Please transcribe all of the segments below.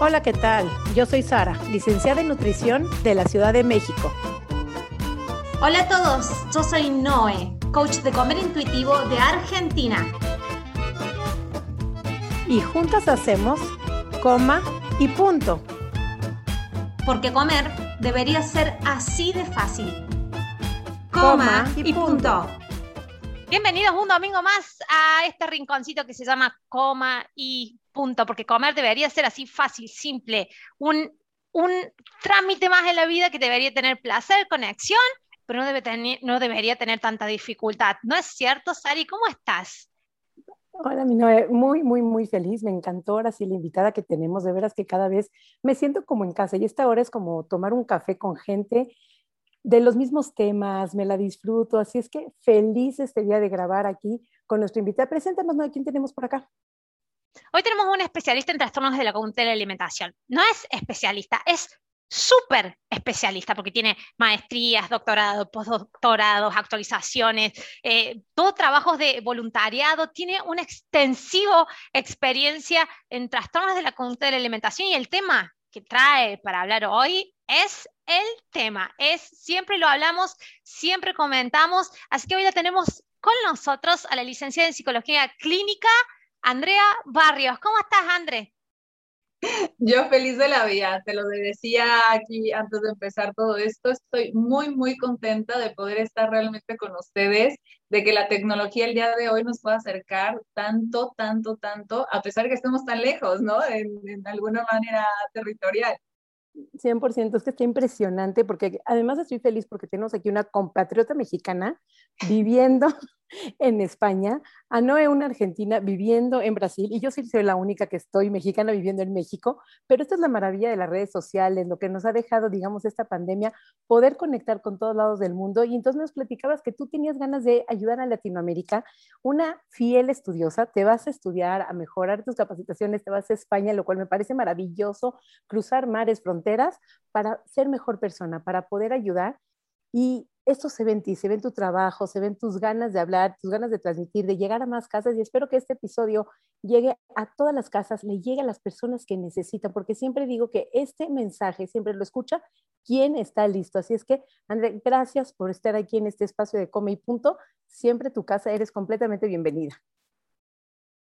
Hola, ¿qué tal? Yo soy Sara, licenciada en nutrición de la Ciudad de México. Hola a todos, yo soy Noé, coach de comer intuitivo de Argentina. Y juntas hacemos coma y punto. Porque comer debería ser así de fácil. Coma, y, punto. Bienvenidos un domingo más a este rinconcito que se llama Coma y punto, porque comer debería ser así fácil, simple, un, un trámite más en la vida que debería tener placer, conexión, pero no, debe tener, no debería tener tanta dificultad. ¿No es cierto, Sari? ¿Cómo estás? Hola, mi Noé, muy, muy, muy feliz. Me encantó ahora sí la invitada que tenemos. De veras que cada vez me siento como en casa y esta hora es como tomar un café con gente de los mismos temas, me la disfruto. Así es que feliz este día de grabar aquí con nuestro invitado. Preséntanos, ¿no? ¿Quién tenemos por acá? Hoy tenemos un especialista en trastornos de la conducta de la alimentación. No es especialista, es súper especialista porque tiene maestrías, doctorados, postdoctorados, actualizaciones, eh, todo trabajos de voluntariado, tiene una extensiva experiencia en trastornos de la conducta de la alimentación y el tema que trae para hablar hoy es el tema, es siempre lo hablamos, siempre comentamos, así que hoy la tenemos con nosotros a la licenciada en psicología clínica Andrea Barrios. ¿Cómo estás, André? Yo feliz de la vida, te lo decía aquí antes de empezar todo esto, estoy muy, muy contenta de poder estar realmente con ustedes, de que la tecnología el día de hoy nos pueda acercar tanto, tanto, tanto, a pesar de que estemos tan lejos, ¿no? En, en alguna manera territorial. 100%, es que está impresionante porque además estoy feliz porque tenemos aquí una compatriota mexicana viviendo en España, a Noé una argentina viviendo en Brasil y yo sí soy la única que estoy mexicana viviendo en México, pero esta es la maravilla de las redes sociales, lo que nos ha dejado, digamos, esta pandemia, poder conectar con todos lados del mundo. Y entonces nos platicabas que tú tenías ganas de ayudar a Latinoamérica, una fiel estudiosa, te vas a estudiar, a mejorar tus capacitaciones, te vas a España, lo cual me parece maravilloso, cruzar mares, fronteras para ser mejor persona, para poder ayudar. Y esto se ve en ti, se ve en tu trabajo, se ven tus ganas de hablar, tus ganas de transmitir, de llegar a más casas y espero que este episodio llegue a todas las casas, le llegue a las personas que necesitan, porque siempre digo que este mensaje siempre lo escucha quien está listo. Así es que, André, gracias por estar aquí en este espacio de Come y Punto. Siempre tu casa, eres completamente bienvenida.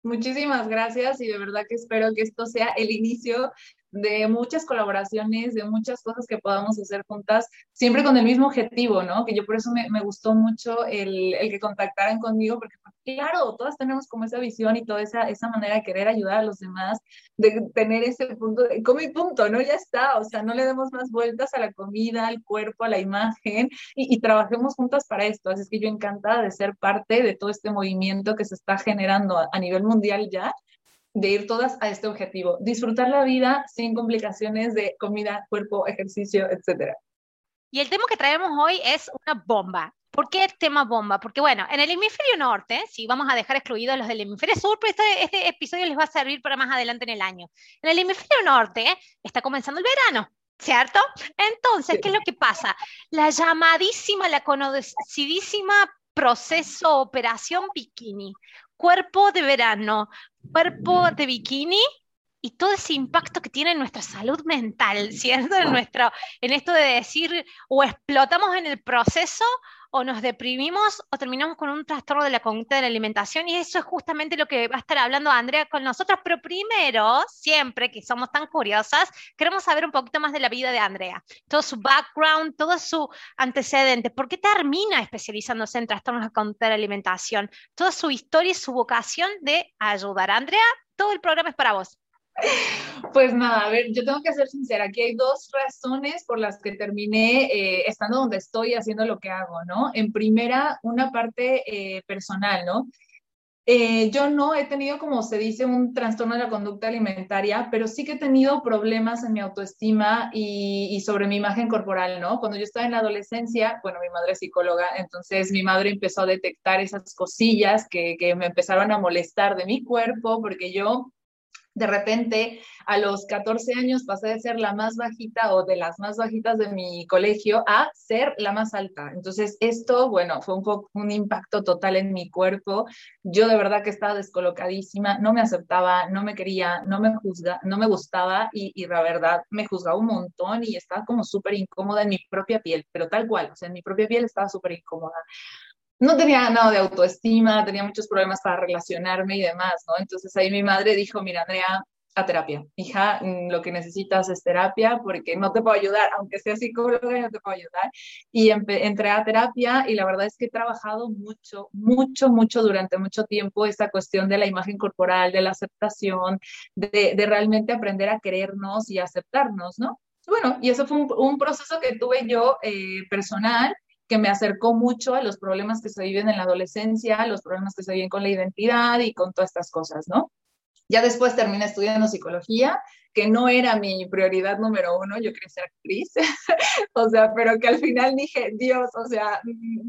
Muchísimas gracias y de verdad que espero que esto sea el inicio de muchas colaboraciones, de muchas cosas que podamos hacer juntas, siempre con el mismo objetivo, ¿no? Que yo por eso me, me gustó mucho el, el, que contactaran conmigo, porque claro, todas tenemos como esa visión y toda esa, esa manera de querer ayudar a los demás, de tener ese punto de, como y punto, ¿no? Ya está, o sea, no le demos más vueltas a la comida, al cuerpo, a la imagen, y, trabajemos juntas para esto. Así es que yo encantada de ser parte de todo este movimiento que se está generando a nivel mundial ya, de ir todas a este objetivo, disfrutar la vida sin complicaciones de comida, cuerpo, ejercicio, etc. Y el tema que traemos hoy es una bomba. ¿Por qué el tema bomba? Porque bueno, en el hemisferio norte, si vamos a dejar excluidos los del hemisferio sur, pero este, este, episodio les va a servir para más adelante en el año. En el hemisferio norte está comenzando el verano, ¿cierto? Entonces, ¿qué es lo que pasa? La llamadísima, la conocidísima proceso operación bikini, cuerpo de verano, cuerpo de bikini y todo ese impacto que tiene en nuestra salud mental, ¿cierto? En, nuestro, en esto de decir o explotamos en el proceso o nos deprimimos o terminamos con un trastorno de la conducta de la alimentación y eso es justamente lo que va a estar hablando Andrea con nosotros, pero primero, siempre que somos tan curiosas, queremos saber un poquito más de la vida de Andrea, todo su background, todo su antecedente, por qué termina especializándose en trastornos de conducta de la alimentación, toda su historia y su vocación de ayudar. Andrea, todo el programa es para vos. Pues nada, a ver, yo tengo que ser sincera, aquí hay dos razones por las que terminé eh, estando donde estoy haciendo lo que hago, ¿no? En primera, una parte eh, personal, ¿no? Eh, yo no he tenido, como se dice, un trastorno de la conducta alimentaria, pero sí que he tenido problemas en mi autoestima y, sobre mi imagen corporal, ¿no? Cuando yo estaba en la adolescencia, bueno, mi madre es psicóloga, entonces mi madre empezó a detectar esas cosillas que me empezaron a molestar de mi cuerpo, porque yo de repente a los 14 años pasé de ser la más bajita o de las más bajitas de mi colegio a ser la más alta. Entonces esto, bueno, fue un, impacto total en mi cuerpo. Yo de verdad que estaba descolocadísima, no me aceptaba, no me quería, no me juzga, no me gustaba y, y la verdad me juzgaba un montón y estaba como súper incómoda en mi propia piel, pero tal cual, o sea, en mi propia piel estaba súper incómoda no tenía nada de autoestima, tenía muchos problemas para relacionarme y demás, ¿no? Entonces ahí mi madre dijo, mira, Andrea, a terapia. Hija, mm, lo que necesitas es terapia porque no te puedo ayudar, aunque sea psicóloga, no te puedo ayudar. Y entré a terapia y la verdad es que he trabajado mucho, mucho, mucho durante mucho tiempo esta cuestión de la imagen corporal, de la aceptación, de, realmente aprender a querernos y aceptarnos, ¿no? Bueno, y eso fue un, proceso que tuve yo eh, personal que me acercó mucho a los problemas que se viven en la adolescencia, los problemas que se viven con la identidad y con todas estas cosas, ¿no? Ya después terminé estudiando psicología, que no era mi prioridad número uno, yo quería ser actriz, o sea, pero que al final dije, Dios, o sea,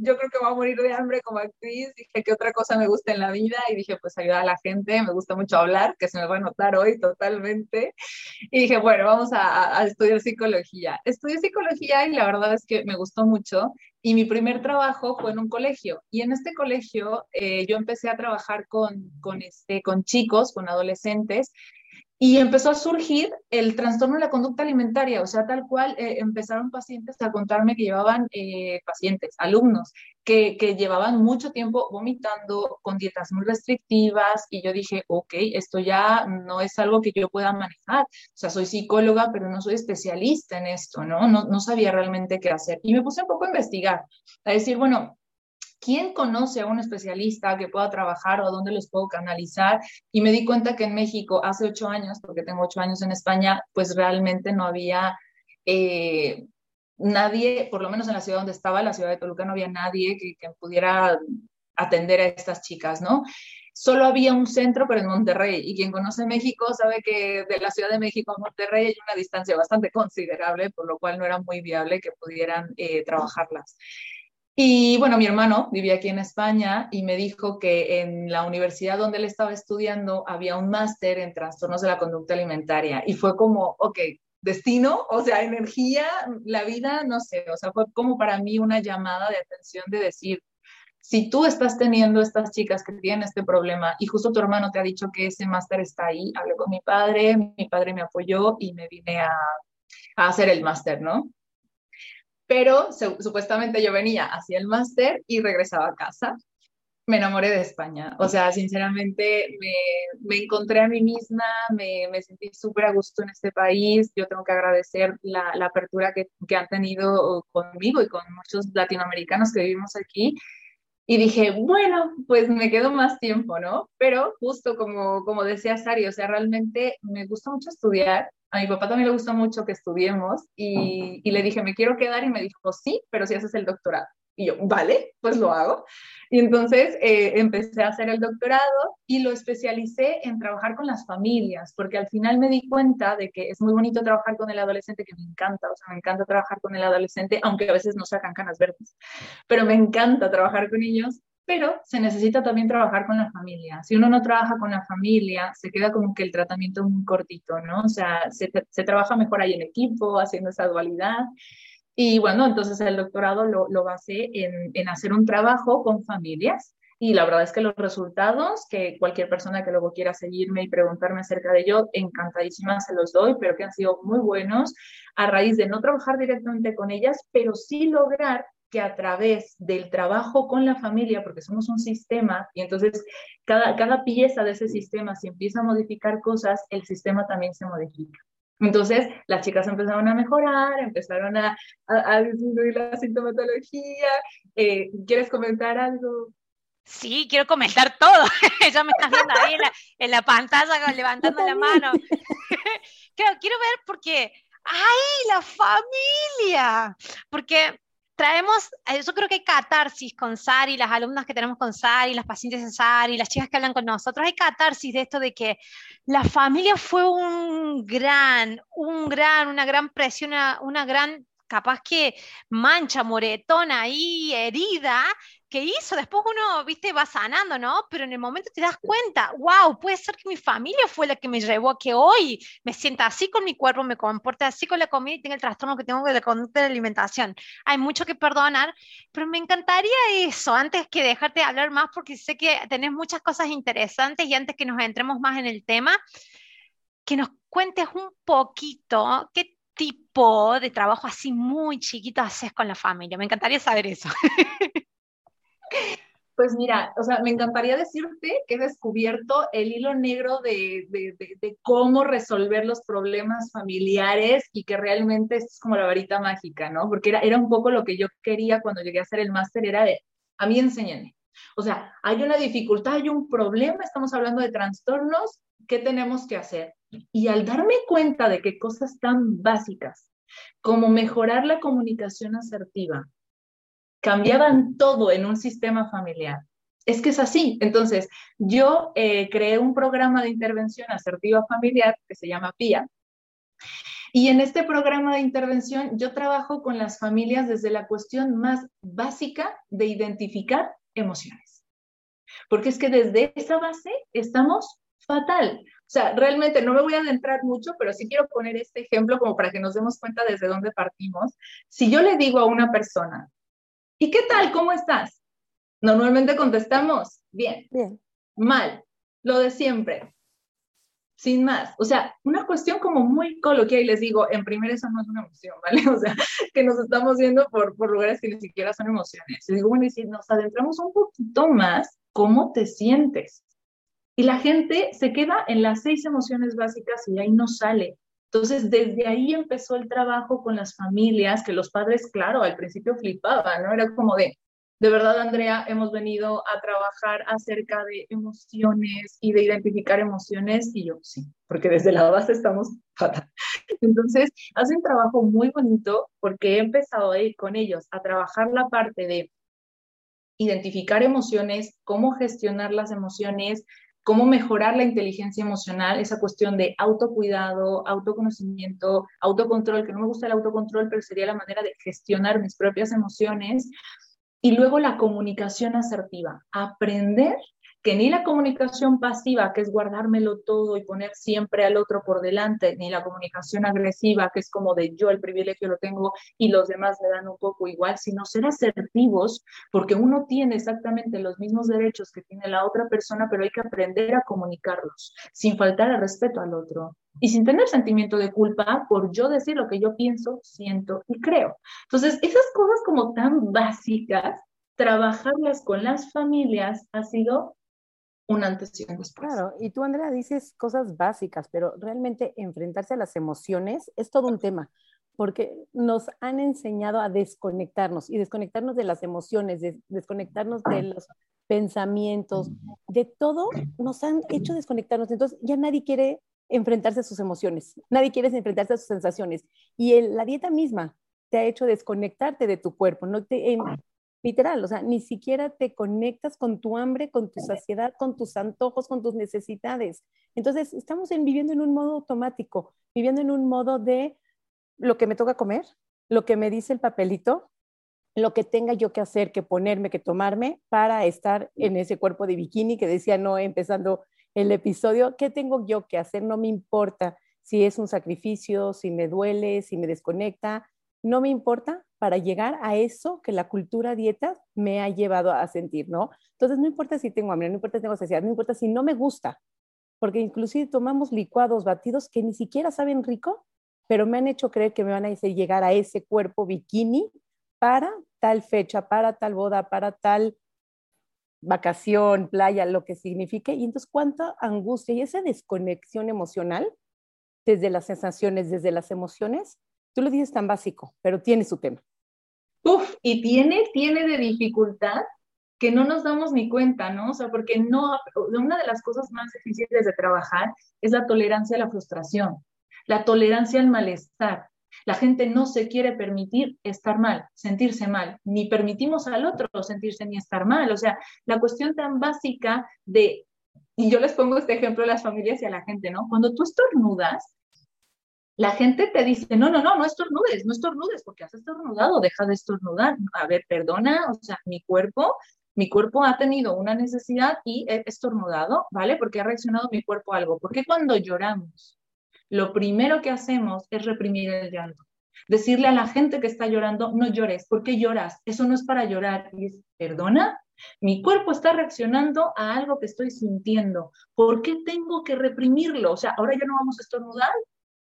yo creo que voy a morir de hambre como actriz, dije que otra cosa me gusta en la vida y dije, pues ayudar a la gente, me gusta mucho hablar, que se me va a notar hoy totalmente, y dije, bueno, vamos a, a estudiar psicología. Estudié psicología y la verdad es que me gustó mucho y mi primer trabajo fue en un colegio. Y en este colegio eh, yo empecé a trabajar con, con, este, con chicos, con adolescentes, y empezó a surgir el trastorno de la conducta alimentaria, o sea, tal cual eh, empezaron pacientes a contarme que llevaban eh, pacientes, alumnos, que, que, llevaban mucho tiempo vomitando con dietas muy restrictivas y yo dije, ok, esto ya no es algo que yo pueda manejar, o sea, soy psicóloga, pero no soy especialista en esto, ¿no? No, no sabía realmente qué hacer. Y me puse un poco a investigar, a decir, bueno, ¿quién conoce a un especialista que pueda trabajar o a dónde los puedo canalizar? Y me di cuenta que en México hace ocho años, porque tengo ocho años en España, pues realmente no había eh, nadie, por lo menos en la ciudad donde estaba, la ciudad de Toluca, no había nadie que, que pudiera atender a estas chicas, ¿no? Solo había un centro, pero en Monterrey. Y quien conoce México sabe que de la Ciudad de México a Monterrey hay una distancia bastante considerable, por lo cual no era muy viable que pudieran eh, trabajarlas. Y bueno, mi hermano vivía aquí en España y me dijo que en la universidad donde él estaba estudiando había un máster en trastornos de la conducta alimentaria y fue como, ok, destino, o sea, energía, la vida, no sé, o sea, fue como para mí una llamada de atención de decir, si tú estás teniendo estas chicas que tienen este problema y justo tu hermano te ha dicho que ese máster está ahí, hablé con mi padre, mi padre me apoyó y me vine a, a hacer el máster, ¿no? Pero supuestamente yo venía hacia el máster y regresaba a casa. Me enamoré de España, o sea, sinceramente me, me encontré a mí misma, me, me sentí súper a gusto en este país, yo tengo que agradecer la, la apertura que, que, han tenido conmigo y con muchos latinoamericanos que vivimos aquí, y dije, bueno, pues me quedo más tiempo, ¿no? Pero justo como, como decía Sari, o sea, realmente me gusta mucho estudiar, a mi papá también le gusta mucho que estudiemos y, y, le dije, me quiero quedar y me dijo, sí, pero si haces el doctorado. Y yo, vale, pues lo hago. Y entonces eh, empecé a hacer el doctorado y lo especialicé en trabajar con las familias, porque al final me di cuenta de que es muy bonito trabajar con el adolescente, que me encanta, o sea, me encanta trabajar con el adolescente, aunque a veces no sacan canas verdes, pero me encanta trabajar con ellos pero se necesita también trabajar con la familia. Si uno no trabaja con la familia, se queda como que el tratamiento muy cortito, ¿no? O sea, se, se trabaja mejor ahí en equipo, haciendo esa dualidad. Y bueno, entonces el doctorado lo, lo basé en, en hacer un trabajo con familias. Y la verdad es que los resultados, que cualquier persona que luego quiera seguirme y preguntarme acerca de ello, encantadísima se los doy, pero que han sido muy buenos a raíz de no trabajar directamente con ellas, pero sí lograr que a través del trabajo con la familia, porque somos un sistema, y entonces cada, cada pieza de ese sistema, si empieza a modificar cosas, el sistema también se modifica. Entonces, las chicas empezaron a mejorar, empezaron a, a, disminuir la sintomatología. Eh, ¿Quieres comentar algo? Sí, quiero comentar todo. ya me estás viendo ahí en la, en la pantalla levantando la mano. quiero, quiero ver porque, ¡ay, la familia! Porque traemos, eh, yo creo que hay catarsis con Sari, las alumnas que tenemos con Sari, las pacientes de Sari, las chicas que hablan con nosotros, hay catarsis de esto de que la familia fue un gran, un gran, una gran presión, una, una gran capaz que mancha, moretona y herida que hizo. Después uno, viste, va sanando, ¿no? Pero en el momento te das cuenta, wow, puede ser que mi familia fue la que me llevó a que hoy me sienta así con mi cuerpo, me comporte así con la comida y tenga el trastorno que tengo de la conducta de alimentación. Hay mucho que perdonar, pero me encantaría eso, antes que dejarte hablar más, porque sé que tenés muchas cosas interesantes y antes que nos entremos más en el tema, que nos cuentes un poquito qué tipo de trabajo así muy chiquito haces con la familia. Me encantaría saber eso. Pues mira, o sea, me encantaría decirte que he descubierto el hilo negro de, cómo resolver los problemas familiares y que realmente es como la varita mágica, ¿no? Porque era, un poco lo que yo quería cuando llegué a hacer el máster, era de, a mí enséñenme. O sea, hay una dificultad, hay un problema, estamos hablando de trastornos, ¿qué tenemos que hacer? Y al darme cuenta de que cosas tan básicas como mejorar la comunicación asertiva, cambiaban todo en un sistema familiar. Es que es así. Entonces, yo eh, creé un programa de intervención asertiva familiar que se llama PIA. Y en este programa de intervención yo trabajo con las familias desde la cuestión más básica de identificar emociones. Porque es que desde esa base estamos fatal. O sea, realmente no me voy a adentrar mucho, pero sí quiero poner este ejemplo como para que nos demos cuenta desde dónde partimos. Si yo le digo a una persona, ¿Y qué tal? ¿Cómo estás? Normalmente contestamos, bien. Bien. Mal. Lo de siempre. Sin más. O sea, una cuestión como muy coloquial y les digo, en primer eso no es una emoción, ¿vale? O sea, que nos estamos viendo por, por lugares que ni siquiera son emociones. Y digo, bueno, y si nos adentramos un poquito más, ¿cómo te sientes? Y la gente se queda en las seis emociones básicas y ahí no sale. Entonces, desde ahí empezó el trabajo con las familias, que los padres, claro, al principio flipaban, ¿no? Era como de, de verdad, Andrea, hemos venido a trabajar acerca de emociones y de identificar emociones, y yo sí, porque desde la base estamos fatal. Entonces, hace un trabajo muy bonito porque he empezado a con ellos a trabajar la parte de identificar emociones, cómo gestionar las emociones, cómo mejorar la inteligencia emocional, esa cuestión de autocuidado, autoconocimiento, autocontrol, que no me gusta el autocontrol, pero sería la manera de gestionar mis propias emociones. Y luego la comunicación asertiva, aprender que ni la comunicación pasiva, que es guardármelo todo y poner siempre al otro por delante, ni la comunicación agresiva, que es como de yo el privilegio lo tengo y los demás me dan un poco igual, sino ser asertivos, porque uno tiene exactamente los mismos derechos que tiene la otra persona, pero hay que aprender a comunicarlos, sin faltar al respeto al otro y sin tener sentimiento de culpa por yo decir lo que yo pienso, siento y creo. Entonces, esas cosas como tan básicas, trabajarlas con las familias ha sido un antes y un después. Claro, y tú, Andrea, dices cosas básicas, pero realmente enfrentarse a las emociones es todo un tema, porque nos han enseñado a desconectarnos y desconectarnos de las emociones, desconectarnos de los pensamientos, de todo, nos han hecho desconectarnos. Entonces, ya nadie quiere enfrentarse a sus emociones, nadie quiere enfrentarse a sus sensaciones. Y la dieta misma te ha hecho desconectarte de tu cuerpo, no te, literal, o sea, ni siquiera te conectas con tu hambre, con tu saciedad, con tus antojos, con tus necesidades. Entonces, estamos viviendo en un modo automático, viviendo en un modo de lo que me toca comer, lo que me dice el papelito, lo que tenga yo que hacer, que ponerme, que tomarme para estar en ese cuerpo de bikini que decía no empezando el episodio, ¿qué tengo yo que hacer? No me importa si es un sacrificio, si me duele, si me desconecta, no me importa para llegar a eso que la cultura dieta me ha llevado a sentir, ¿no? Entonces, no importa si tengo hambre, no importa si tengo necesidad, no importa si no me gusta, porque inclusive tomamos licuados, batidos que ni siquiera saben rico, pero me han hecho creer que me van a hacer llegar a ese cuerpo bikini para tal fecha, para tal boda, para tal vacación, playa, lo que signifique. Y entonces, cuánta angustia y esa desconexión emocional desde las sensaciones, desde las emociones, Tú lo dices tan básico, pero tiene su tema. Uf, y tiene, tiene de dificultad que no nos damos ni cuenta, ¿no? O sea, porque no, una de las cosas más difíciles de trabajar es la tolerancia a la frustración, la tolerancia al malestar. La gente no se quiere permitir estar mal, sentirse mal, ni permitimos al otro sentirse ni estar mal. O sea, la cuestión tan básica de, y yo les pongo este ejemplo a las familias y a la gente, ¿no? Cuando tú estornudas, la gente te dice, no, no, no, no estornudes, no estornudes, porque has estornudado, deja de estornudar. A ver, perdona, o sea, mi cuerpo mi cuerpo ha tenido una necesidad y he estornudado, ¿vale? Porque ha reaccionado mi cuerpo a algo. Porque cuando lloramos, lo primero que hacemos es reprimir el llanto. Decirle a la gente que está llorando, no llores, ¿por qué lloras? Eso no es para llorar. Y es, ¿perdona? Mi cuerpo está reaccionando a algo que estoy sintiendo. ¿Por qué tengo que reprimirlo? O sea, ahora ya no vamos a estornudar,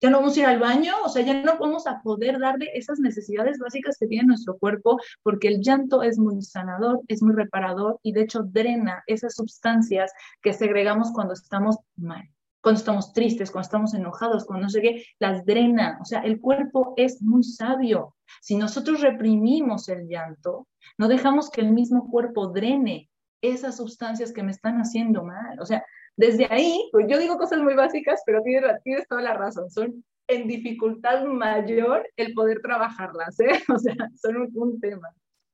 ya no vamos a ir al baño, o sea, ya no vamos a poder darle esas necesidades básicas que tiene nuestro cuerpo, porque el llanto es muy sanador, es muy reparador y de hecho drena esas sustancias que segregamos cuando estamos mal, cuando estamos tristes, cuando estamos enojados, cuando no sé qué, las drena. O sea, el cuerpo es muy sabio. Si nosotros reprimimos el llanto, no dejamos que el mismo cuerpo drene esas sustancias que me están haciendo mal. O sea, desde ahí, pues yo digo cosas muy básicas, pero tienes, tienes toda la razón, son en dificultad mayor el poder trabajarlas, ¿eh? O sea, son un, tema.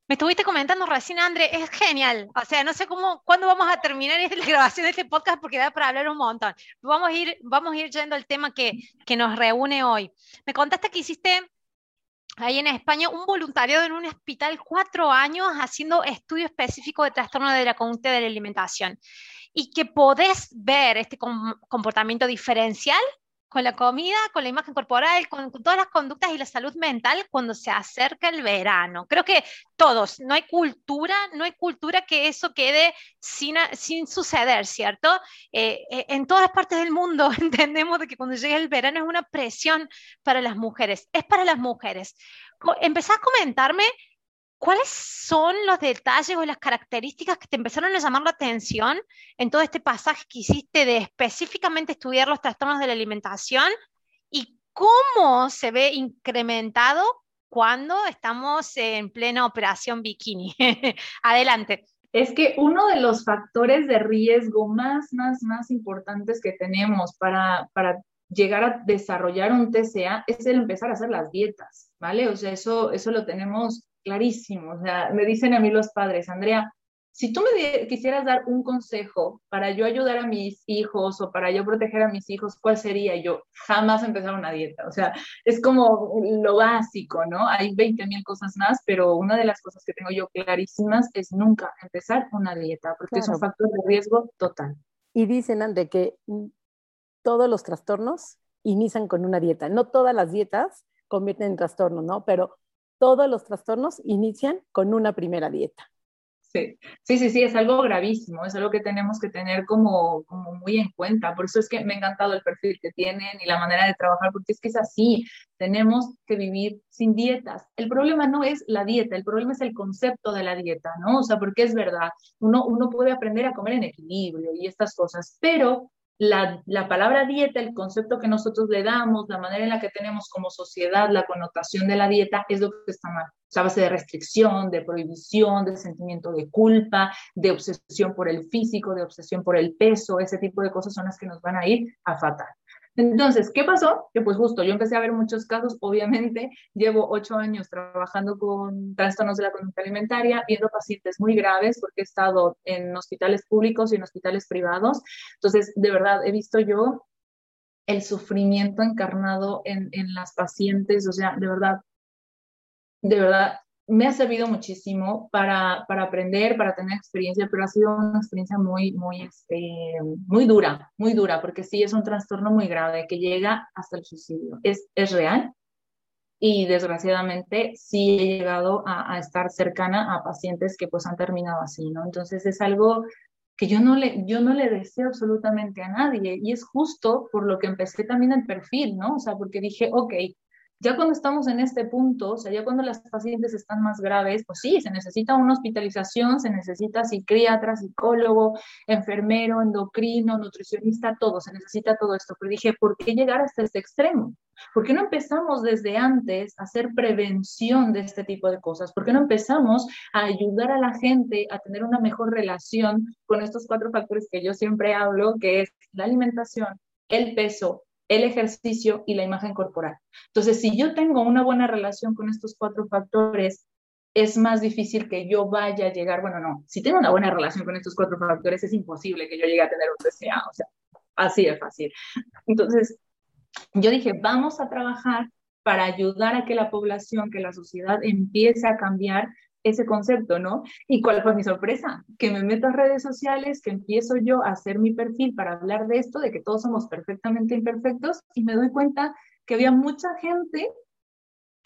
Me estuviste comentando recién, André, es genial. O sea, no sé cómo, cuándo vamos a terminar la grabación de este podcast porque da para hablar un montón. Vamos a ir, vamos a ir yendo al tema que, que nos reúne hoy. Me contaste que hiciste ahí en España un voluntariado en un hospital cuatro años haciendo estudio específico de trastorno de la conducta de la alimentación. Y que podés ver este comportamiento diferencial con la comida, con la imagen corporal, con, todas las conductas y la salud mental cuando se acerca el verano. Creo que todos, no hay cultura, no hay cultura que eso quede sin, suceder, ¿cierto? Eh, eh, en todas partes del mundo entendemos de que cuando llega el verano es una presión para las mujeres, es para las mujeres. Empezás a comentarme ¿cuáles son los detalles o las características que te empezaron a llamar la atención en todo este pasaje que hiciste de específicamente estudiar los trastornos de la alimentación y cómo se ve incrementado cuando estamos en plena operación bikini? Adelante. Es que uno de los factores de riesgo más, más, más importantes que tenemos para, para llegar a desarrollar un TCA es el empezar a hacer las dietas, ¿vale? O sea, eso, eso lo tenemos clarísimo. O sea, me dicen a mí los padres, Andrea, si tú me quisieras dar un consejo para yo ayudar a mis hijos o para yo proteger a mis hijos, ¿cuál sería? Yo jamás empezar una dieta. O sea, es como lo básico, ¿no? Hay 20 mil cosas más, pero una de las cosas que tengo yo clarísimas es nunca empezar una dieta, porque es un factor de riesgo total. Y dicen, Andrea, que todos los trastornos inician con una dieta. No todas las dietas convierten en trastorno, ¿no? Pero todos los trastornos inician con una primera dieta. Sí, sí, sí, sí, es algo gravísimo, es algo que tenemos que tener como, como muy en cuenta. Por eso es que me ha encantado el perfil que tienen y la manera de trabajar, porque es que es así, tenemos que vivir sin dietas. El problema no es la dieta, el problema es el concepto de la dieta, ¿no? O sea, porque es verdad, uno, uno puede aprender a comer en equilibrio y estas cosas, pero la, palabra dieta, el concepto que nosotros le damos, la manera en la que tenemos como sociedad la connotación de la dieta es lo que está mal. O base de restricción, de prohibición, de sentimiento de culpa, de obsesión por el físico, de obsesión por el peso, ese tipo de cosas son las que nos van a ir a fatal. Entonces, ¿qué pasó? Que pues justo yo empecé a ver muchos casos, obviamente, llevo ocho años trabajando con trastornos de la conducta alimentaria, viendo pacientes muy graves, porque he estado en hospitales públicos y en hospitales privados. Entonces, de verdad, he visto yo el sufrimiento encarnado en, en las pacientes, o sea, de verdad, de verdad, me ha servido muchísimo para, para, aprender, para tener experiencia, pero ha sido una experiencia muy, muy, este, muy dura, muy dura, porque sí es un trastorno muy grave que llega hasta el suicidio. Es, es real y desgraciadamente sí he llegado a, estar cercana a pacientes que pues han terminado así, ¿no? Entonces es algo que yo no, le, yo no le deseo absolutamente a nadie y es justo por lo que empecé también el perfil, ¿no? O sea, porque dije, ok, ya cuando estamos en este punto, o sea, ya cuando las pacientes están más graves, pues sí, se necesita una hospitalización, se necesita psiquiatra, psicólogo, enfermero, endocrino, nutricionista, todo, se necesita todo esto. Pero dije, ¿por qué llegar hasta este extremo? ¿Por qué no empezamos desde antes a hacer prevención de este tipo de cosas? ¿Por qué no empezamos a ayudar a la gente a tener una mejor relación con estos cuatro factores que yo siempre hablo, que es la alimentación, el peso, el ejercicio y la imagen corporal. Entonces, si yo tengo una buena relación con estos cuatro factores, es más difícil que yo vaya a llegar, bueno, no, si tengo una buena relación con estos cuatro factores, es imposible que yo llegue a tener un TCA, o sea, así de fácil. Entonces, yo dije, vamos a trabajar para ayudar a que la población, que la sociedad empiece a cambiar ese concepto, ¿no? ¿Y cuál fue mi sorpresa? Que me meto a redes sociales, que empiezo yo a hacer mi perfil para hablar de esto, de que todos somos perfectamente imperfectos, y me doy cuenta que había mucha gente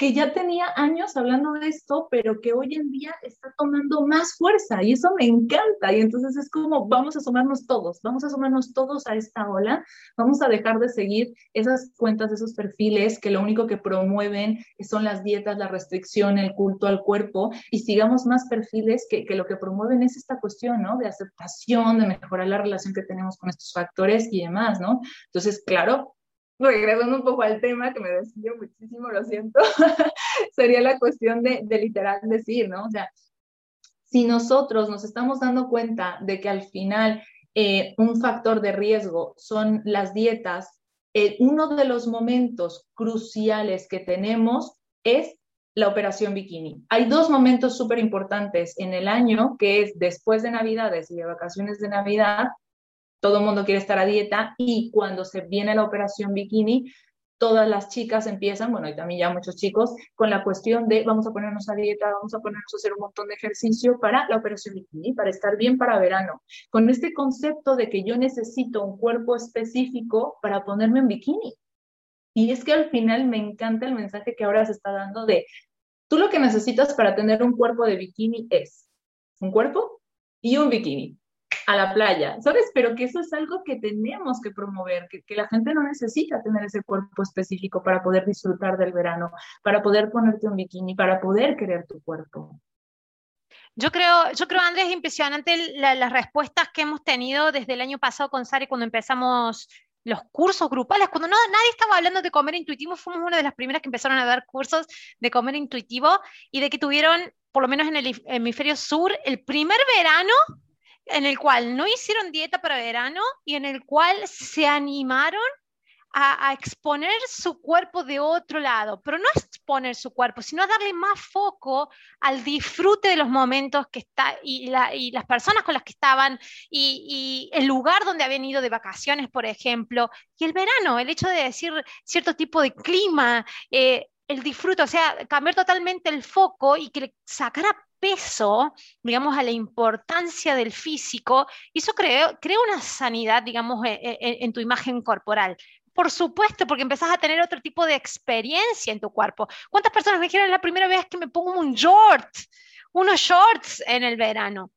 que ya tenía años hablando de esto, pero que hoy en día está tomando más fuerza y eso me encanta. Y entonces es como, vamos a sumarnos todos, vamos a sumarnos todos a esta ola, vamos a dejar de seguir esas cuentas, esos perfiles que lo único que promueven son las dietas, la restricción, el culto al cuerpo y sigamos más perfiles que, que lo que promueven es esta cuestión, ¿no? De aceptación, de mejorar la relación que tenemos con estos factores y demás, ¿no? Entonces, claro, regresando un poco al tema, que me desvío muchísimo, lo siento, sería la cuestión de, literal decir, ¿no? O sea, si nosotros nos estamos dando cuenta de que al final eh, un factor de riesgo son las dietas, eh, uno de los momentos cruciales que tenemos es la operación bikini. Hay dos momentos súper importantes en el año, que es después de Navidades y de vacaciones de Navidad, todo el mundo quiere estar a dieta y cuando se viene la operación bikini, todas las chicas empiezan, bueno, y también ya muchos chicos, con la cuestión de vamos a ponernos a dieta, vamos a ponernos a hacer un montón de ejercicio para la operación bikini, para estar bien para verano. Con este concepto de que yo necesito un cuerpo específico para ponerme en bikini. Y es que al final me encanta el mensaje que ahora se está dando de, tú lo que necesitas para tener un cuerpo de bikini es un cuerpo y un bikini a la playa, ¿sabes? Pero que eso es algo que tenemos que promover, que, la gente no necesita tener ese cuerpo específico para poder disfrutar del verano, para poder ponerte un bikini, para poder querer tu cuerpo. Yo creo, yo creo, Andrés, impresionante las respuestas que hemos tenido desde el año pasado con Sari cuando empezamos los cursos grupales, cuando no, nadie estaba hablando de comer intuitivo, fuimos una de las primeras que empezaron a dar cursos de comer intuitivo y de que tuvieron, por lo menos en el hemisferio sur, el primer verano en el cual no hicieron dieta para verano y en el cual se animaron a, exponer su cuerpo de otro lado, pero no exponer su cuerpo, sino a darle más foco al disfrute de los momentos que está y, las personas con las que estaban y, el lugar donde habían ido de vacaciones, por ejemplo, y el verano, el hecho de decir cierto tipo de clima, eh, el disfrute, o sea, cambiar totalmente el foco y que sacara peso, digamos, a la importancia del físico, y eso crea, una sanidad, digamos, e, e, e, en, tu imagen corporal. Por supuesto, porque empezás a tener otro tipo de experiencia en tu cuerpo. ¿Cuántas personas me dijeron la primera vez que me pongo un short, unos shorts en el verano?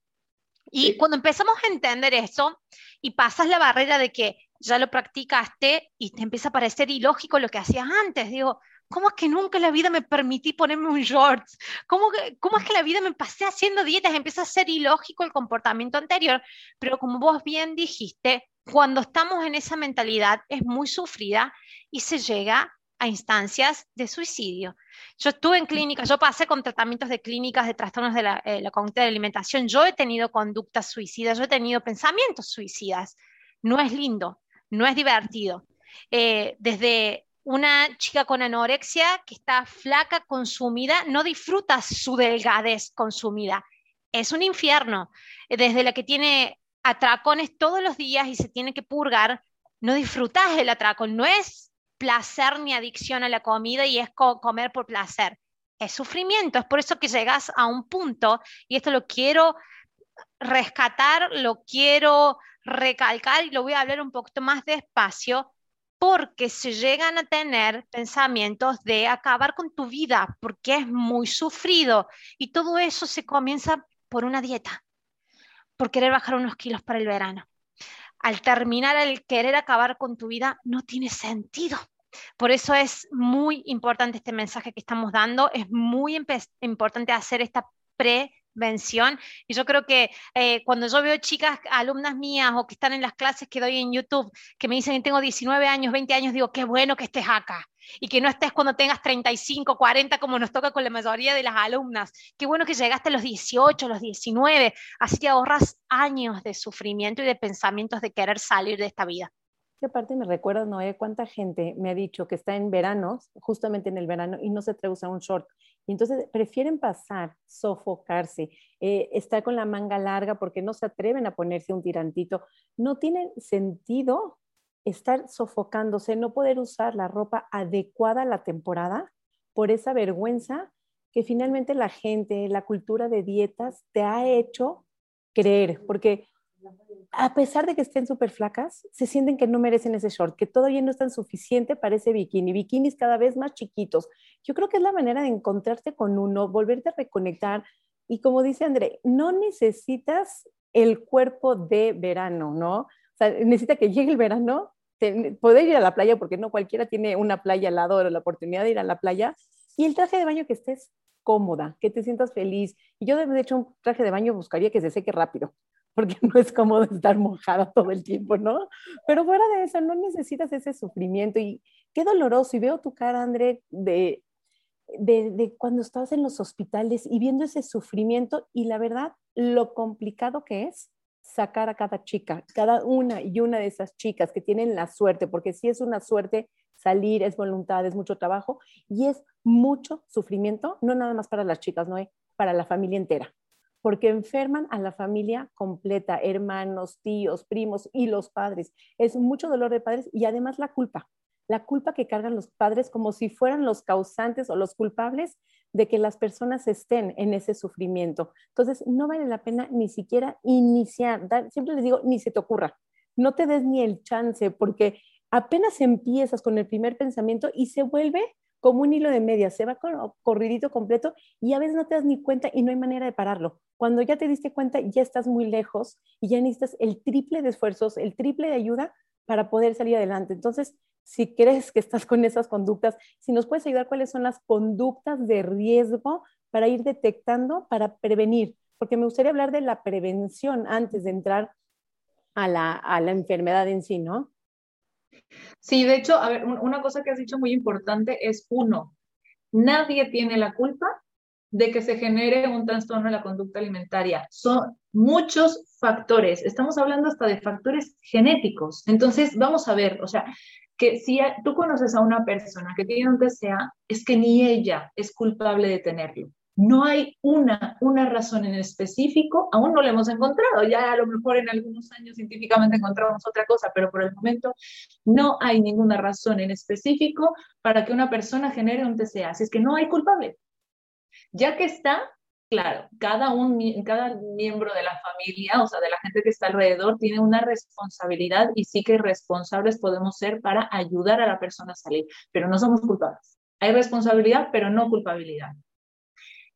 Y cuando empezamos a entender eso y pasas la barrera de que ya lo practicaste y te empieza a parecer ilógico lo que hacías antes, digo, ¿cómo es que nunca en la vida me permití ponerme un shorts? ¿Cómo, ¿Cómo es que la vida me pasé haciendo dietas? Empieza a ser ilógico el comportamiento anterior, pero como vos bien dijiste, cuando estamos en esa mentalidad es muy sufrida y se llega a instancias de suicidio. Yo estuve en clínicas, yo pasé con tratamientos de clínicas de trastornos de la, eh, la conducta de alimentación, yo he tenido conductas suicidas, yo he tenido pensamientos suicidas. No es lindo, no es divertido. Eh, desde una chica con anorexia que está flaca, consumida, no disfruta su delgadez consumida. Es un infierno. Desde la que tiene atracones todos los días y se tiene que purgar, no disfrutas el atracón. No es placer ni adicción a la comida y es comer por placer. Es sufrimiento. Es por eso que llegas a un punto, y esto lo quiero rescatar, lo quiero recalcar y lo voy a hablar un poquito más despacio, porque se llegan a tener pensamientos de acabar con tu vida, porque es muy sufrido. Y todo eso se comienza por una dieta, por querer bajar unos kilos para el verano. Al terminar el querer acabar con tu vida, no tiene sentido. Por eso es muy importante este mensaje que estamos dando, es muy importante hacer esta pre mención. Y yo creo que eh, cuando yo veo chicas, alumnas mías o que están en las clases que doy en YouTube, que me dicen que tengo 19 años, 20 años, digo, qué bueno que estés acá. Y que no estés cuando tengas 35, 40, como nos toca con la mayoría de las alumnas. Qué bueno que llegaste a los 18, los 19. Así que ahorras años de sufrimiento y de pensamientos de querer salir de esta vida. Y aparte me recuerdas, Noé, cuánta gente me ha dicho que está en veranos, justamente en el verano, y no se atreve a usar un short. Y entonces prefieren pasar, sofocarse, eh, estar con la manga larga porque no se atreven a ponerse un tirantito. No tiene sentido estar sofocándose, no poder usar la ropa adecuada a la temporada por esa vergüenza que finalmente la gente, la cultura de dietas te ha hecho creer, porque a pesar de que estén súper flacas, se sienten que no merecen ese short, que todavía no están suficiente para ese bikini, bikinis cada vez más chiquitos. Yo creo que es la manera de encontrarte con uno, volverte a reconectar. Y como dice André, no necesitas el cuerpo de verano, ¿no? O sea, necesita que llegue el verano, poder ir a la playa, porque no cualquiera tiene una playa al lado o la oportunidad de ir a la playa, y el traje de baño que estés cómoda, que te sientas feliz. Y yo, de hecho, un traje de baño buscaría que se seque rápido, porque no es cómodo estar mojada todo el tiempo, ¿no? Pero fuera de eso, no necesitas ese sufrimiento. Y qué doloroso. Y veo tu cara, André, de, de, cuando estás en los hospitales y viendo ese sufrimiento y la verdad, lo complicado que es sacar a cada chica, cada una y una de esas chicas que tienen la suerte, porque si es una suerte salir, es voluntad, es mucho trabajo y es mucho sufrimiento, no nada más para las chicas, no, para la familia entera, porque enferman a la familia completa, hermanos, tíos, primos y los padres. Es mucho dolor de padres y además la culpa, la culpa que cargan los padres como si fueran los causantes o los culpables de que las personas estén en ese sufrimiento. Entonces, no vale la pena ni siquiera iniciar, siempre les digo, ni se te ocurra, no te des ni el chance, porque apenas empiezas con el primer pensamiento y se vuelve como un hilo de media, se va corridito completo y a veces no te das ni cuenta y no hay manera de pararlo. Cuando ya te diste cuenta, ya estás muy lejos y ya necesitas el triple de esfuerzos, el triple de ayuda para poder salir adelante. Entonces, si crees que estás con esas conductas, si nos puedes ayudar cuáles son las conductas de riesgo para ir detectando, para prevenir, porque me gustaría hablar de la prevención antes de entrar a la, a la enfermedad en sí, ¿no? Sí, de hecho, a ver, una cosa que has dicho muy importante es uno, nadie tiene la culpa de que se genere un trastorno en la conducta alimentaria. Son muchos factores, estamos hablando hasta de factores genéticos. Entonces, vamos a ver, o sea, que si tú conoces a una persona que tiene un TCA, es que ni ella es culpable de tenerlo. No hay una, una razón en específico, aún no lo hemos encontrado, ya a lo mejor en algunos años científicamente encontramos otra cosa, pero por el momento no hay ninguna razón en específico para que una persona genere un TCA, así es que no hay culpable. Ya que está, claro, cada, un, cada miembro de la familia, o sea, de la gente que está alrededor, tiene una responsabilidad y sí que responsables podemos ser para ayudar a la persona a salir, pero no somos culpables. Hay responsabilidad, pero no culpabilidad.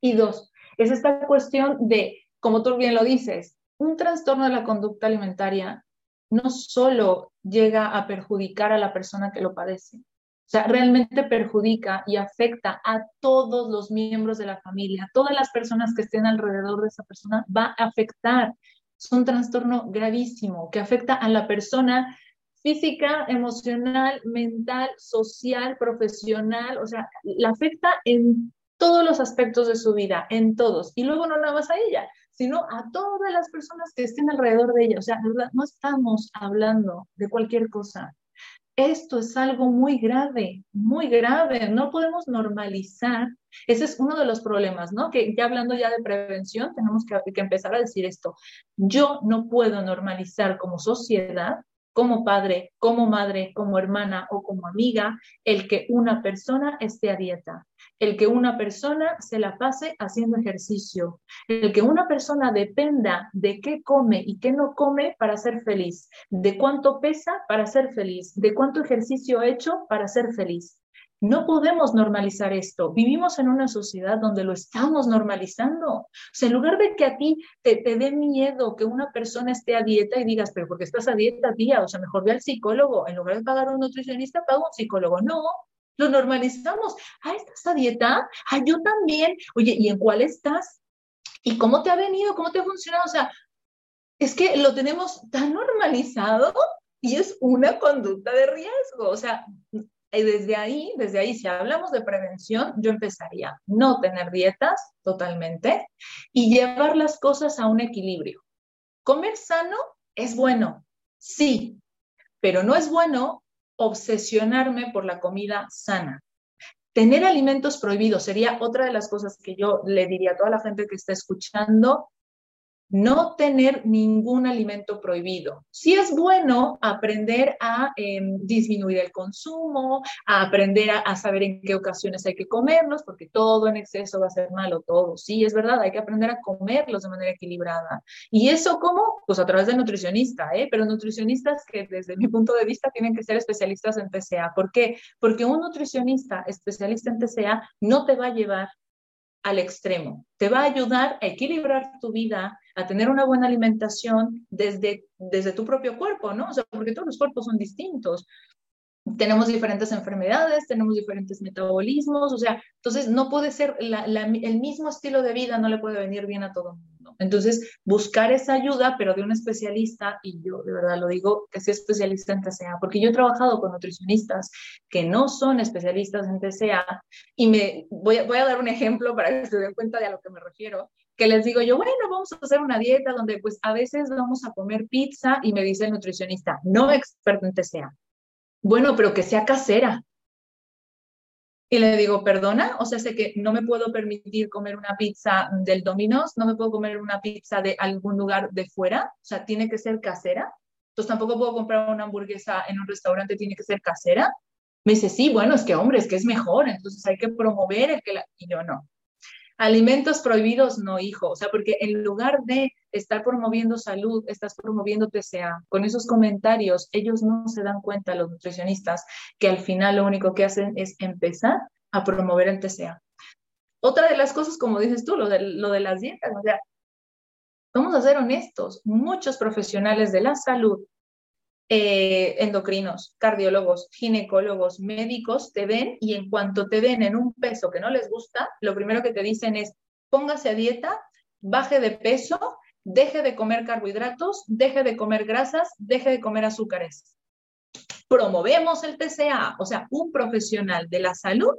Y dos, es esta cuestión de, como tú bien lo dices, un trastorno de la conducta alimentaria no solo llega a perjudicar a la persona que lo padece, o sea, realmente perjudica y afecta a todos los miembros de la familia, a todas las personas que estén alrededor de esa persona, va a afectar. Es un trastorno gravísimo que afecta a la persona física, emocional, mental, social, profesional, o sea, la afecta en todos los aspectos de su vida, en todos. Y luego no nada más a ella, sino a todas las personas que estén alrededor de ella. O sea, no estamos hablando de cualquier cosa. Esto es algo muy grave, muy grave. No podemos normalizar. Ese es uno de los problemas, ¿no? Que ya hablando ya de prevención, tenemos que, que empezar a decir esto. Yo no puedo normalizar como sociedad como padre, como madre, como hermana o como amiga, el que una persona esté a dieta el que una persona se la pase haciendo ejercicio, el que una persona dependa de qué come y qué no come para ser feliz, de cuánto pesa para ser feliz, de cuánto ejercicio ha hecho para ser feliz. No podemos normalizar esto. Vivimos en una sociedad donde lo estamos normalizando. O sea, en lugar de que a ti te, dé miedo que una persona esté a dieta y digas, pero porque estás a dieta, tía, o sea, mejor ve al psicólogo. En lugar de pagar a un nutricionista, paga un psicólogo. No, lo normalizamos. Ah, ¿estás a dieta? Ah, yo también. Oye, ¿y en cuál estás? ¿Y cómo te ha venido? ¿Cómo te ha funcionado? O sea, es que lo tenemos tan normalizado y es una conducta de riesgo. O sea, desde ahí, desde ahí, si hablamos de prevención, yo empezaría no tener dietas totalmente y llevar las cosas a un equilibrio. Comer sano es bueno, sí, pero no es bueno obsesionarme por la comida sana. Tener alimentos prohibidos sería otra de las cosas que yo le diría a toda la gente que está escuchando. No tener ningún alimento prohibido. Sí es bueno aprender a em, disminuir el consumo, a aprender a, saber en qué ocasiones hay que comerlos, porque todo en exceso va a ser malo, todo. Sí, es verdad, hay que aprender a comerlos de manera equilibrada. ¿Y eso cómo? Pues a través del nutricionista, ¿eh? pero nutricionistas que desde mi punto de vista tienen que ser especialistas en TCA. ¿Por qué? Porque un nutricionista especialista en TCA no te va a llevar al extremo. Te va a ayudar a equilibrar tu vida, a tener una buena alimentación desde, desde tu propio cuerpo, ¿no? O sea, porque todos los cuerpos son distintos. Tenemos diferentes enfermedades, tenemos diferentes metabolismos, o sea, entonces no puede ser el mismo estilo de vida, no le puede venir bien a todo el mundo. Entonces, buscar esa ayuda, pero de un especialista, y yo de verdad lo digo, que sea especialista en TCA, porque yo he trabajado con nutricionistas que no son especialistas en TCA, y me voy voy a dar un ejemplo para que se den cuenta de a lo que me refiero, que les digo yo, bueno, vamos a hacer una dieta donde pues a veces vamos a comer pizza y me dice el nutricionista, no experto en TCA. Bueno, pero que sea casera, y le digo, perdona, o sea, sé que no me puedo permitir comer una pizza del Domino's, no me puedo comer una pizza de algún lugar de fuera, o sea, tiene que ser casera. Entonces tampoco puedo comprar una hamburguesa en un restaurante, tiene que ser casera. Me dice, sí, bueno, es que hombre, es que es mejor, entonces hay que promover el que la... Y yo no. Alimentos prohibidos, no, hijo. O sea, porque en lugar de estar promoviendo salud, estás promoviendo TCA. Con esos comentarios, ellos no se dan cuenta, los nutricionistas, que al final lo único que hacen es empezar a promover el TCA. Otra de las cosas, como dices tú, lo de, lo de las dietas, o sea, vamos a ser honestos, muchos profesionales de la salud eh, endocrinos, cardiólogos, ginecólogos, médicos te ven y en cuanto te ven en un peso que no les gusta, lo primero que te dicen es póngase a dieta, baje de peso, deje de comer carbohidratos, deje de comer grasas, deje de comer azúcares. Promovemos el TCA, o sea, un profesional de la salud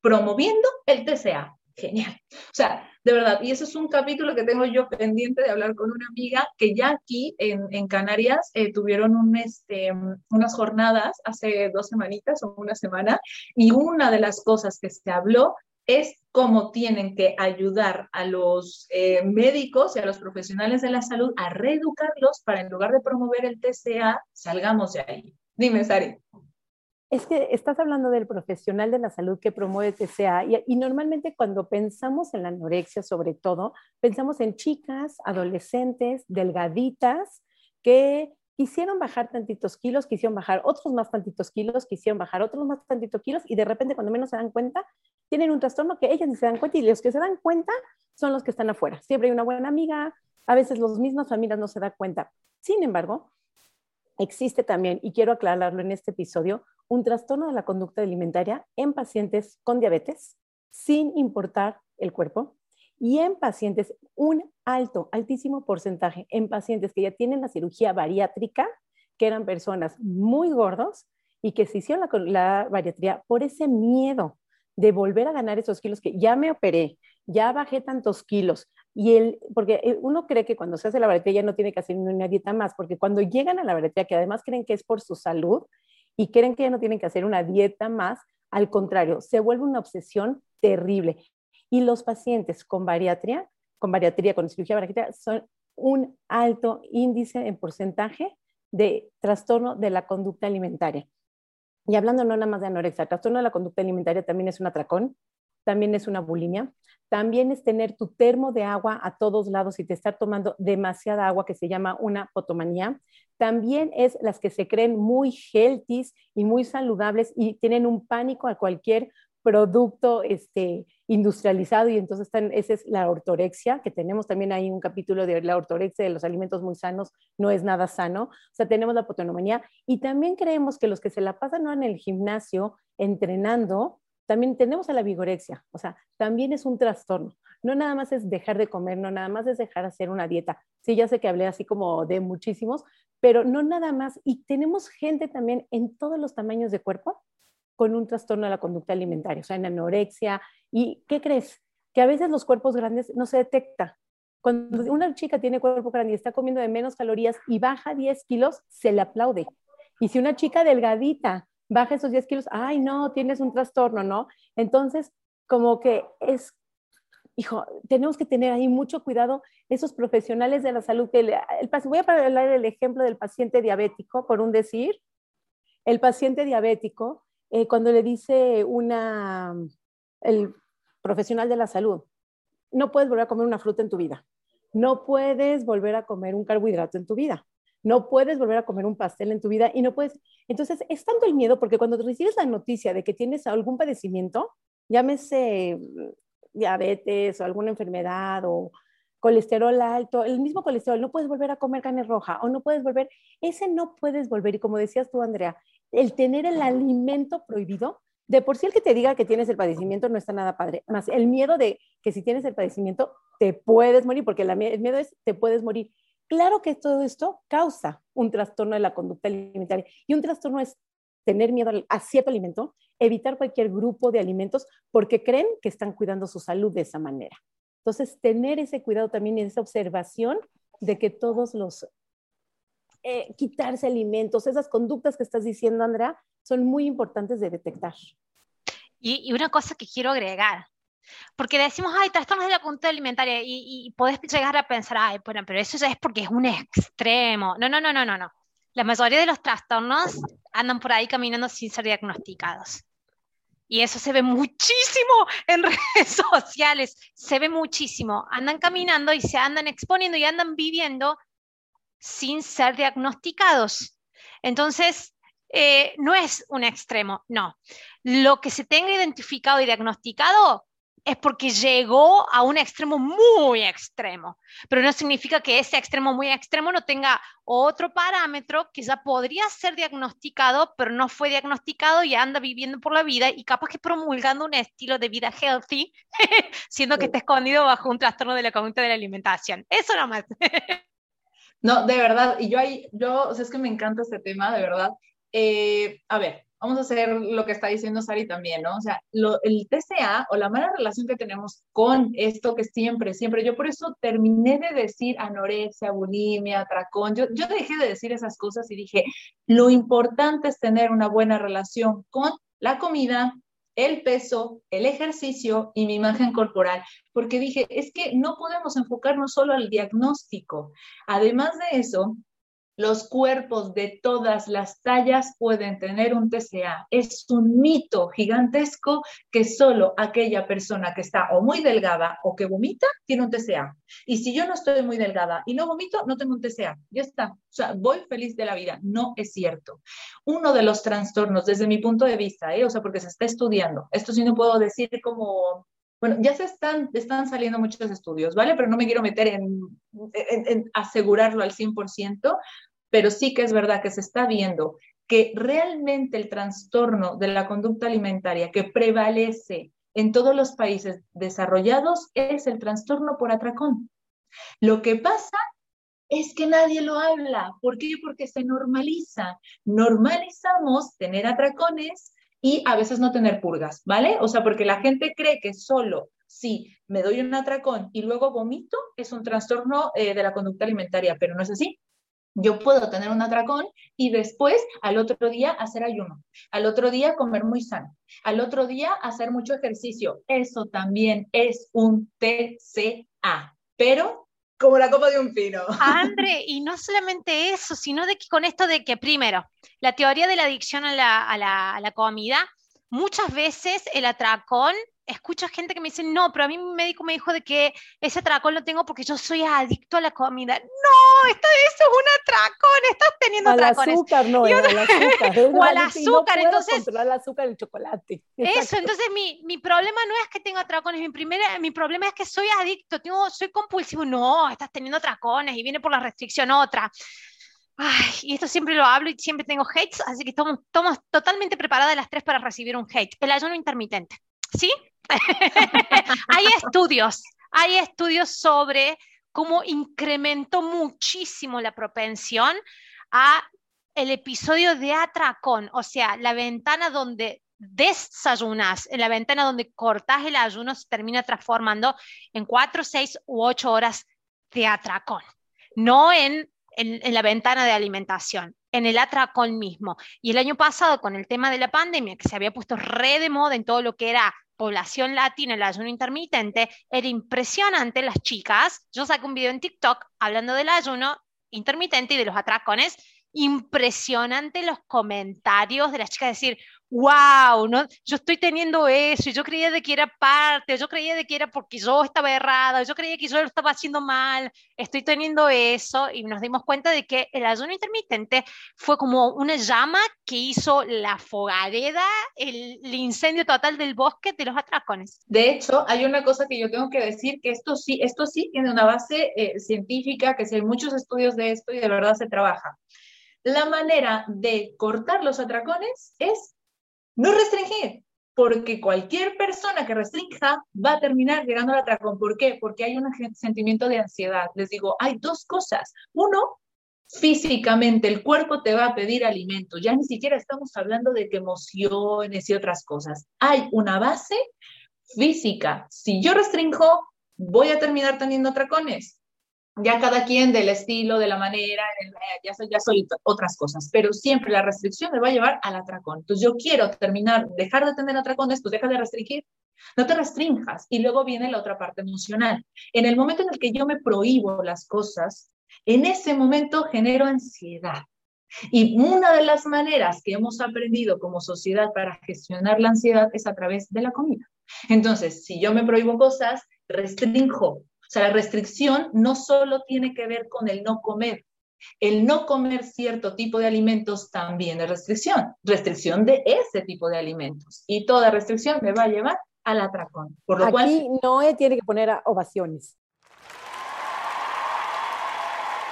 promoviendo el TCA. Genial. O sea, de verdad, y ese es un capítulo que tengo yo pendiente de hablar con una amiga que ya aquí en, Canarias eh, tuvieron un, este, unas jornadas hace dos semanitas o una semana, y una de las cosas que se habló es cómo tienen que ayudar a los eh, médicos y a los profesionales de la salud a reeducarlos para en lugar de promover el TCA, salgamos de ahí. Dime, Sari. Es que estás hablando del profesional de la salud que promueve TCA y, y, normalmente cuando pensamos en la anorexia sobre todo, pensamos en chicas, adolescentes, delgaditas, que quisieron bajar tantitos kilos, quisieron bajar otros más tantitos kilos, quisieron bajar otros más tantitos kilos y de repente cuando menos se dan cuenta, tienen un trastorno que ellas ni se dan cuenta y los que se dan cuenta son los que están afuera. Siempre hay una buena amiga, a veces las mismas familias no se dan cuenta. Sin embargo, existe también, y quiero aclararlo en este episodio, un trastorno de la conducta alimentaria en pacientes con diabetes, sin importar el cuerpo, y en pacientes, un alto, altísimo porcentaje, en pacientes que ya tienen la cirugía bariátrica, que eran personas muy gordos y que se hicieron la, la bariatría por ese miedo de volver a ganar esos kilos que ya me operé, ya bajé tantos kilos. Y el, porque eh, uno cree que cuando se hace la bariatría ya no tiene que hacer una dieta más, porque cuando llegan a la bariatría, que además creen que es por su salud y creen que ya no tienen que hacer una dieta más, al contrario, se vuelve una obsesión terrible. Y los pacientes con bariatría, con bariatría, con cirugía bariátrica, son un alto índice en porcentaje de trastorno de la conducta alimentaria. Y hablando no nada más de anorexia, el trastorno de la conducta alimentaria también es un atracón, también es una bulimia, también es tener tu termo de agua a todos lados y te estar tomando demasiada agua, que se llama una potomanía. También es las que se creen muy healthy y muy saludables y tienen un pánico a cualquier producto este, industrializado y entonces están, esa es la ortorexia, que tenemos también ahí un capítulo de la ortorexia de los alimentos muy sanos, no es nada sano, o sea, tenemos la potonomanía y también creemos que los que se la pasan ¿no? en el gimnasio entrenando, también tenemos a la vigorexia, o sea, también es un trastorno. No nada más es dejar de comer, no nada más es dejar de hacer una dieta. Sí, ya sé que hablé así como de muchísimos, pero no nada más. Y tenemos gente también en todos los tamaños de cuerpo con un trastorno de la conducta alimentaria, o sea, en anorexia. ¿Y qué crees? Que a veces los cuerpos grandes no se detecta. Cuando una chica tiene cuerpo grande y está comiendo de menos calorías y baja 10 kilos, se le aplaude. Y si una chica delgadita baja esos 10 kilos, ay, no, tienes un trastorno, ¿no? Entonces, como que es hijo, tenemos que tener ahí mucho cuidado esos profesionales de la salud. Que el, voy a hablar el ejemplo del paciente diabético, por un decir. El paciente diabético, eh, cuando le dice una, el profesional de la salud, no puedes volver a comer una fruta en tu vida, no puedes volver a comer un carbohidrato en tu vida, no puedes volver a comer un pastel en tu vida y no puedes. Entonces, es tanto el miedo porque cuando recibes la noticia de que tienes algún padecimiento, llámese diabetes o alguna enfermedad o colesterol alto, el mismo colesterol, no puedes volver a comer carne roja o no puedes volver, ese no puedes volver. Y como decías tú, Andrea, el tener el alimento prohibido, de por sí el que te diga que tienes el padecimiento no está nada padre, más el miedo de que si tienes el padecimiento te puedes morir, porque el miedo es te puedes morir. Claro que todo esto causa un trastorno de la conducta alimentaria y un trastorno es tener miedo a cierto alimento, evitar cualquier grupo de alimentos porque creen que están cuidando su salud de esa manera. Entonces, tener ese cuidado también y esa observación de que todos los eh, quitarse alimentos, esas conductas que estás diciendo, Andrea, son muy importantes de detectar. Y, una cosa que quiero agregar, porque decimos, ay, trastornos de la conducta alimentaria, y, y podés llegar a pensar, ay, bueno, pero eso ya es porque es un extremo. No, no, no, no, no, no. La mayoría de los trastornos andan por ahí caminando sin ser diagnosticados. Y eso se ve muchísimo en redes sociales, se ve muchísimo. Andan caminando y se andan exponiendo y andan viviendo sin ser diagnosticados. Entonces, eh, no es un extremo, no. Lo que se tenga identificado y diagnosticado es porque llegó a un extremo muy extremo, pero no significa que ese extremo muy extremo no tenga otro parámetro que ya podría ser diagnosticado, pero no fue diagnosticado y anda viviendo por la vida y capaz que promulgando un estilo de vida healthy, siendo que está escondido bajo un trastorno de la conducta de la alimentación. Eso nomás. no, de verdad, y yo ahí, yo, o sea, es que me encanta este tema, de verdad. Eh, a ver, vamos a hacer lo que está diciendo Sari también, ¿no? O sea, el TCA o la mala relación que tenemos con esto que siempre, siempre, yo por eso terminé de decir anorexia, bulimia, atracón, yo, yo dejé de decir esas cosas y dije, lo importante es tener una buena relación con la comida, el peso, el ejercicio y mi imagen corporal, porque dije, es que no podemos enfocarnos solo al diagnóstico. Además de eso, los cuerpos de todas las tallas pueden tener un TCA. Es un mito gigantesco que solo aquella persona que está o muy delgada o que vomita tiene un TCA. Y si yo no estoy muy delgada y no vomito, no tengo un TCA. Ya está. O sea, voy feliz de la vida. No es cierto. Uno de los trastornos, desde mi punto de vista, ¿eh? o sea, porque se está estudiando, esto sí no puedo decir como bueno, ya se están, están saliendo muchos estudios, ¿vale? Pero no me quiero meter en, en, en asegurarlo al 100%, pero sí que es verdad que se está viendo que realmente el trastorno de la conducta alimentaria que prevalece en todos los países desarrollados es el trastorno por atracón. Lo que pasa es que nadie lo habla. ¿Por qué? Porque se normaliza. Normalizamos tener atracones y a veces no tener purgas, ¿vale? O sea, porque la gente cree que solo si me doy un atracón y luego vomito es un trastorno eh, de la conducta alimentaria, pero no es así. Yo puedo tener un atracón y después al otro día hacer ayuno, al otro día comer muy sano, al otro día hacer mucho ejercicio. Eso también es un TCA, pero como la copa de un pino. Andre, y no solamente eso, sino de que con esto de que primero, la teoría de la adicción a la, a la, a la comida, muchas veces el atracón escucho gente que me dice, no, pero a mí mi médico me dijo de que ese atracón lo tengo porque yo soy adicto a la comida. No, esto, eso es un atracón, estás teniendo al azúcar, no, al azúcar. o al azúcar, no entonces. controlar el azúcar y el chocolate. Eso, entonces mi, mi, problema no es que tenga atracones, mi, primera, mi problema es que soy adicto, tengo, soy compulsivo. No, estás teniendo atracones y viene por la restricción otra. Ay, y esto siempre lo hablo y siempre tengo hates, así que estamos, estamos totalmente preparadas las tres para recibir un hate. El ayuno intermitente. ¿Sí? hay estudios, hay estudios sobre cómo incrementó muchísimo la propensión a el episodio de atracón, o sea, la ventana donde desayunas, en la ventana donde cortas el ayuno se termina transformando en cuatro, seis u ocho horas de atracón, no en, en la ventana de alimentación. En el atracón mismo. Y el año pasado, con el tema de la pandemia, que se había puesto re de moda en todo lo que era población latina, el ayuno intermitente, era impresionante las chicas. Yo saqué un video en TikTok hablando del ayuno intermitente y de los atracones. Impresionante los comentarios de las chicas decir, wow, ¿no? yo estoy teniendo eso y yo creía de que era parte, yo creía de que era porque yo estaba errada, yo creía que yo lo estaba haciendo mal, estoy teniendo eso y nos dimos cuenta de que el ayuno intermitente fue como una llama que hizo la fogadera, el, incendio total del bosque de los atracones. De hecho, hay una cosa que yo tengo que decir, que esto sí, esto sí tiene una base eh, científica, que si hay muchos estudios de esto y de verdad se trabaja. La manera de cortar los atracones es no restringir, porque cualquier persona que restrinja va a terminar llegando al atracón. ¿Por qué? Porque hay un sentimiento de ansiedad. Les digo, hay dos cosas. Uno, físicamente el cuerpo te va a pedir alimento. Ya ni siquiera estamos hablando de emociones y otras cosas. Hay una base física. Si yo restringo, voy a terminar teniendo atracones ya cada quien del estilo, de la manera, eh, ya soy, ya soy otras cosas, pero siempre la restricción me va a llevar al atracón. Entonces yo quiero terminar, dejar de tener atracones, pues deja de restringir, no te restringas. Y luego viene la otra parte emocional. En el momento en el que yo me prohíbo las cosas, en ese momento genero ansiedad. Y una de las maneras que hemos aprendido como sociedad para gestionar la ansiedad es a través de la comida. Entonces, si yo me prohíbo cosas, restringo, o sea, la restricción no solo tiene que ver con el no comer, el no comer cierto tipo de alimentos también es restricción, restricción de ese tipo de alimentos. Y toda restricción me va a llevar al atracón. Por lo Aquí Noé tiene que poner ovaciones.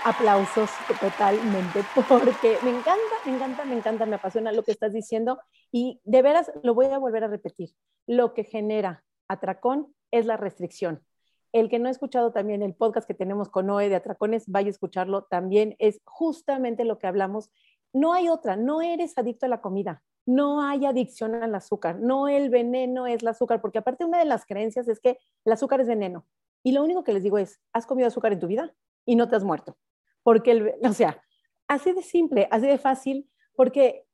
Aplausos totalmente, porque me encanta, me encanta, me encanta, me apasiona lo que estás diciendo y de veras lo voy a volver a repetir. Lo que genera atracón es la restricción. El que no ha escuchado también el podcast que tenemos con Noé de Atracones, vaya a escucharlo también. Es justamente lo que hablamos. No hay otra, no eres adicto a la comida, no hay adicción al azúcar, no el veneno es el azúcar, porque aparte una de las creencias es que el azúcar es veneno. Y lo único que les digo es, ¿has comido azúcar en tu vida? Y no te has muerto. Porque, el, o sea, así de simple, así de fácil, porque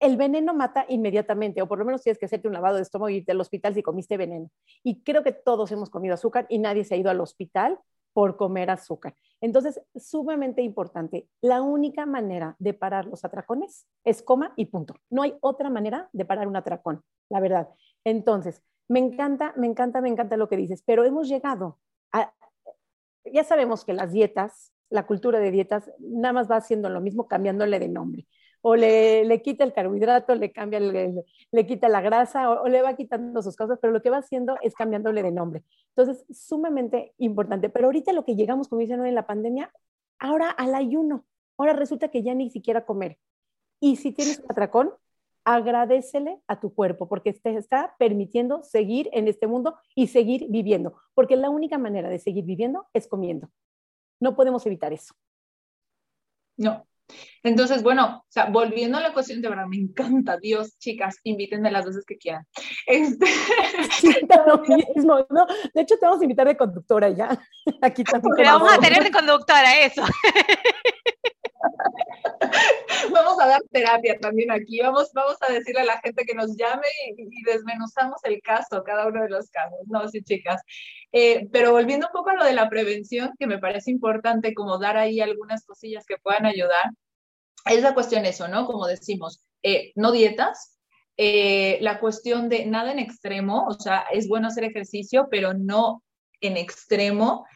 el veneno mata inmediatamente, o por lo menos tienes que hacerte un lavado de estómago y irte al hospital si comiste veneno. Y creo que todos hemos comido azúcar y nadie se ha ido al hospital por comer azúcar. Entonces, sumamente importante. La única manera de parar los atracones es coma y punto. No hay otra manera de parar un atracón, la verdad. Entonces, me encanta, me encanta, me encanta lo que dices, pero hemos llegado a... Ya sabemos que las dietas, la cultura de dietas, nada más va haciendo lo mismo, cambiándole de nombre o le, le quita el carbohidrato, le cambia, le, le quita la grasa o, le va quitando sus cosas, pero lo que va haciendo es cambiándole de nombre. Entonces, sumamente importante. Pero ahorita lo que llegamos, como dicen en la pandemia, ahora al ayuno. Ahora resulta que ya ni siquiera comer. Y si tienes un atracón, agradecele a tu cuerpo porque te está permitiendo seguir en este mundo y seguir viviendo, porque la única manera de seguir viviendo es comiendo. No podemos evitar eso. No, entonces, bueno, o sea, volviendo a la cuestión, de verdad, me encanta, Dios, chicas, invítenme las veces que quieran. Este... mismo, ¿no? De hecho, te vamos a invitar de conductora ya. Aquí también. Pero vamos a tener de conductora, eso. vamos a dar terapia también aquí, vamos, vamos a decirle a la gente que nos llame y, desmenuzamos el caso, cada uno de los casos, no, sí, chicas. Eh, pero volviendo un poco a lo de la prevención, que me parece importante como dar ahí algunas cosillas que puedan ayudar, es la cuestión eso, ¿no? Como decimos, eh, no dietas, eh, la cuestión de nada en extremo, o sea, es bueno hacer ejercicio, pero no en extremo.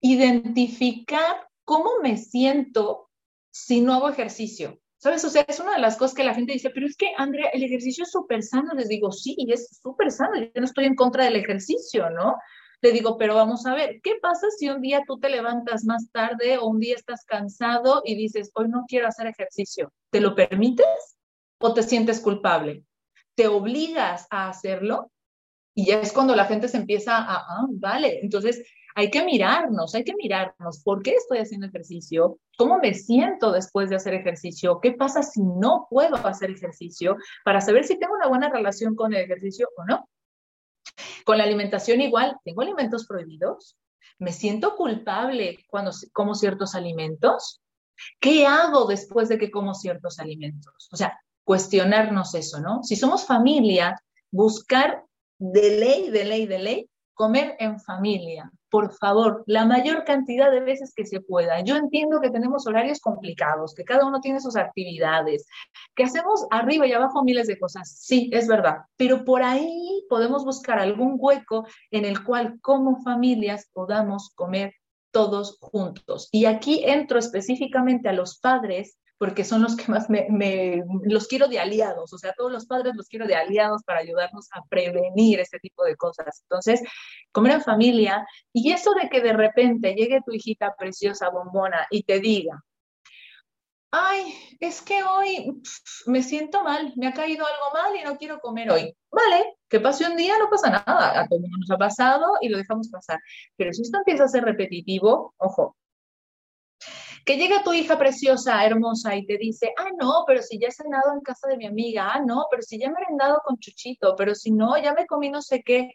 Identificar cómo me siento si no hago ejercicio. ¿Sabes? O sea, es una de las cosas que la gente dice, pero es que, Andrea, el ejercicio es súper sano. Les digo, sí, es súper sano. Yo no estoy en contra del ejercicio, ¿no? Le digo, pero vamos a ver, ¿qué pasa si un día tú te levantas más tarde o un día estás cansado y dices, hoy no quiero hacer ejercicio? ¿Te lo permites o te sientes culpable? ¿Te obligas a hacerlo? Y ya es cuando la gente se empieza a, ah, vale, entonces hay que mirarnos, hay que mirarnos, ¿por qué estoy haciendo ejercicio? ¿Cómo me siento después de hacer ejercicio? ¿Qué pasa si no puedo hacer ejercicio? Para saber si tengo una buena relación con el ejercicio o no. Con la alimentación igual, ¿tengo alimentos prohibidos? ¿Me siento culpable cuando como ciertos alimentos? ¿Qué hago después de que como ciertos alimentos? O sea, cuestionarnos eso, ¿no? Si somos familia, buscar de ley, de ley, de ley, comer en familia, por favor, la mayor cantidad de veces que se pueda. Yo entiendo que tenemos horarios complicados, que cada uno tiene sus actividades, que hacemos arriba y abajo miles de cosas. Sí, es verdad, pero por ahí podemos buscar algún hueco en el cual como familias podamos comer todos juntos. Y aquí entro específicamente a los padres porque son los que más me, los quiero de aliados, o sea, todos los padres los quiero de aliados para ayudarnos a prevenir este tipo de cosas. Entonces, comer en familia y eso de que de repente llegue tu hijita preciosa, bombona, y te diga, ay, es que hoy me siento mal, me ha caído algo mal y no quiero comer hoy. Vale, que pase un día, no pasa nada, a todo nos ha pasado y lo dejamos pasar. Pero si esto empieza a ser repetitivo, ojo, que llega tu hija preciosa, hermosa, y te dice, ah, no, pero si ya he cenado en casa de mi amiga, ah, no, pero si ya me he merendado con Chuchito, pero si no, ya me comí no sé qué.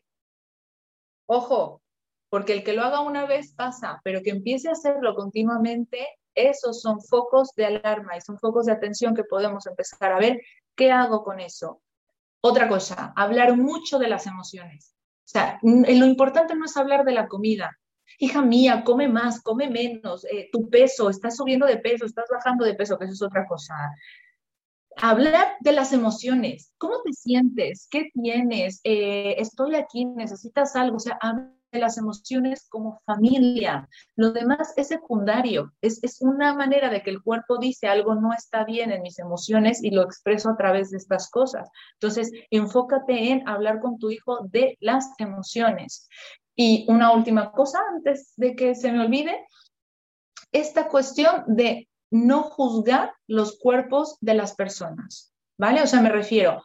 Ojo, porque el que lo haga una vez pasa, pero que empiece a hacerlo continuamente, esos son focos de alarma y son focos de atención que podemos empezar a ver. ¿Qué hago con eso? Otra cosa, hablar mucho de las emociones. O sea, lo importante no es hablar de la comida, hija mía, come más, come menos, eh, tu peso, estás subiendo de peso, estás bajando de peso, que eso es otra cosa. Hablar de las emociones, ¿cómo te sientes? ¿Qué tienes? Eh, estoy aquí, necesitas algo, o sea, hablar de las emociones como familia. Lo demás es secundario, es, es una manera de que el cuerpo dice algo no está bien en mis emociones y lo expreso a través de estas cosas. Entonces, enfócate en hablar con tu hijo de las emociones. Y una última cosa antes de que se me olvide, esta cuestión de no juzgar los cuerpos de las personas, ¿vale? O sea, me refiero,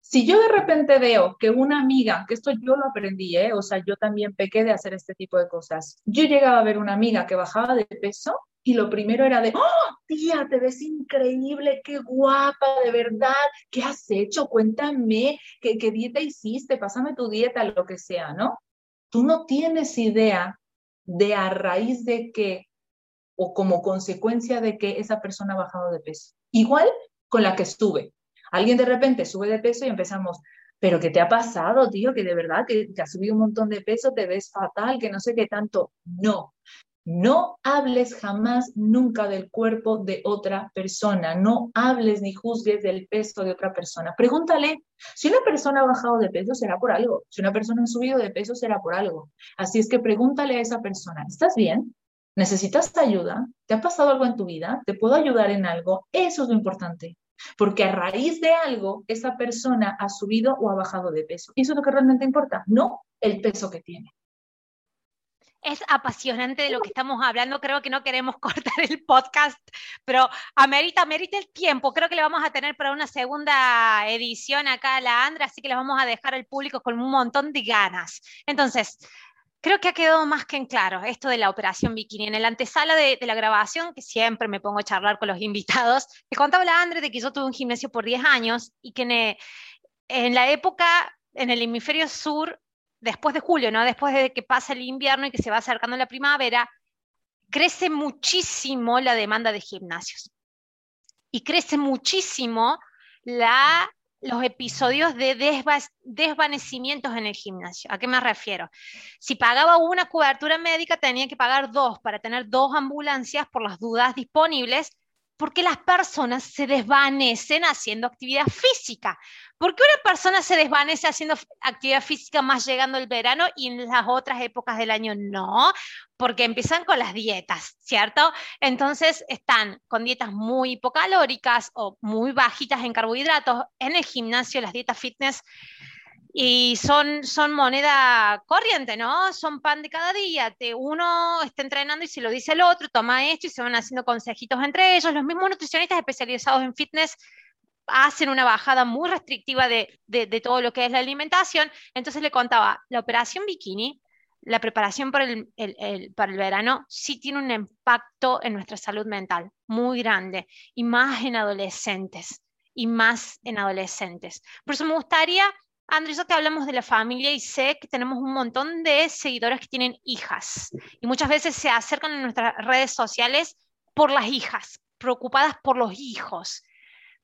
si yo de repente veo que una amiga, que esto yo lo aprendí, ¿eh? o sea, yo también pequé de hacer este tipo de cosas, yo llegaba a ver una amiga que bajaba de peso y lo primero era de, oh, tía, te ves increíble, qué guapa, de verdad, ¿qué has hecho? Cuéntame, ¿qué, qué dieta hiciste? Pásame tu dieta, lo que sea, ¿no? Tú no tienes idea de a raíz de qué o como consecuencia de que esa persona ha bajado de peso. Igual con la que estuve. Alguien de repente sube de peso y empezamos, pero ¿qué te ha pasado, tío? Que de verdad que, que has subido un montón de peso, te ves fatal, que no sé qué tanto. No, no hables jamás nunca del cuerpo de otra persona, no hables ni juzgues del peso de otra persona. Pregúntale, si una persona ha bajado de peso será por algo, si una persona ha subido de peso será por algo. Así es que pregúntale a esa persona, ¿estás bien? ¿Necesitas ayuda? ¿Te ha pasado algo en tu vida? ¿Te puedo ayudar en algo? Eso es lo importante. Porque a raíz de algo, esa persona ha subido o ha bajado de peso. Y eso es lo que realmente importa, no el peso que tiene es apasionante de lo que estamos hablando. Creo que no queremos cortar el podcast, pero amerita, amerita el tiempo. Creo que le vamos a tener para una segunda edición acá a la Andra, así que le vamos a dejar al público con un montón de ganas. Entonces, creo que ha quedado más que en claro esto de la operación bikini. En la antesala de, la grabación, que siempre me pongo a charlar con los invitados, te contaba la Andra de que yo tuve un gimnasio por 10 años y que en la época, en el hemisferio sur, después de julio, ¿no? Después de que pasa el invierno y que se va acercando la primavera, crece muchísimo la demanda de gimnasios. Y crece muchísimo la, los episodios de desvanecimientos en el gimnasio. ¿A qué me refiero? Si pagaba una cobertura médica, tenía que pagar dos para tener dos ambulancias por las dudas disponibles porque las personas se desvanecen haciendo actividad física. ¿Por qué una persona se desvanece haciendo actividad física más llegando el verano y en las otras épocas del año no? Porque empiezan con las dietas, ¿cierto? Entonces están con dietas muy hipocalóricas o muy bajitas en carbohidratos. En el gimnasio, las dietas fitness y son, son moneda corriente, ¿no? Son pan de cada día. Te, uno está entrenando y se lo dice el otro, toma esto y se van haciendo consejitos entre ellos. Los mismos nutricionistas especializados en fitness hacen una bajada muy restrictiva de, de, todo lo que es la alimentación. Entonces le contaba, la operación bikini, la preparación para el, el, para el verano, sí tiene un impacto en nuestra salud mental muy grande y más en adolescentes y más en adolescentes. Por eso me gustaría Andrés, que hablamos de la familia y sé que tenemos un montón de seguidores que tienen hijas y muchas veces se acercan en nuestras redes sociales por las hijas, preocupadas por los hijos.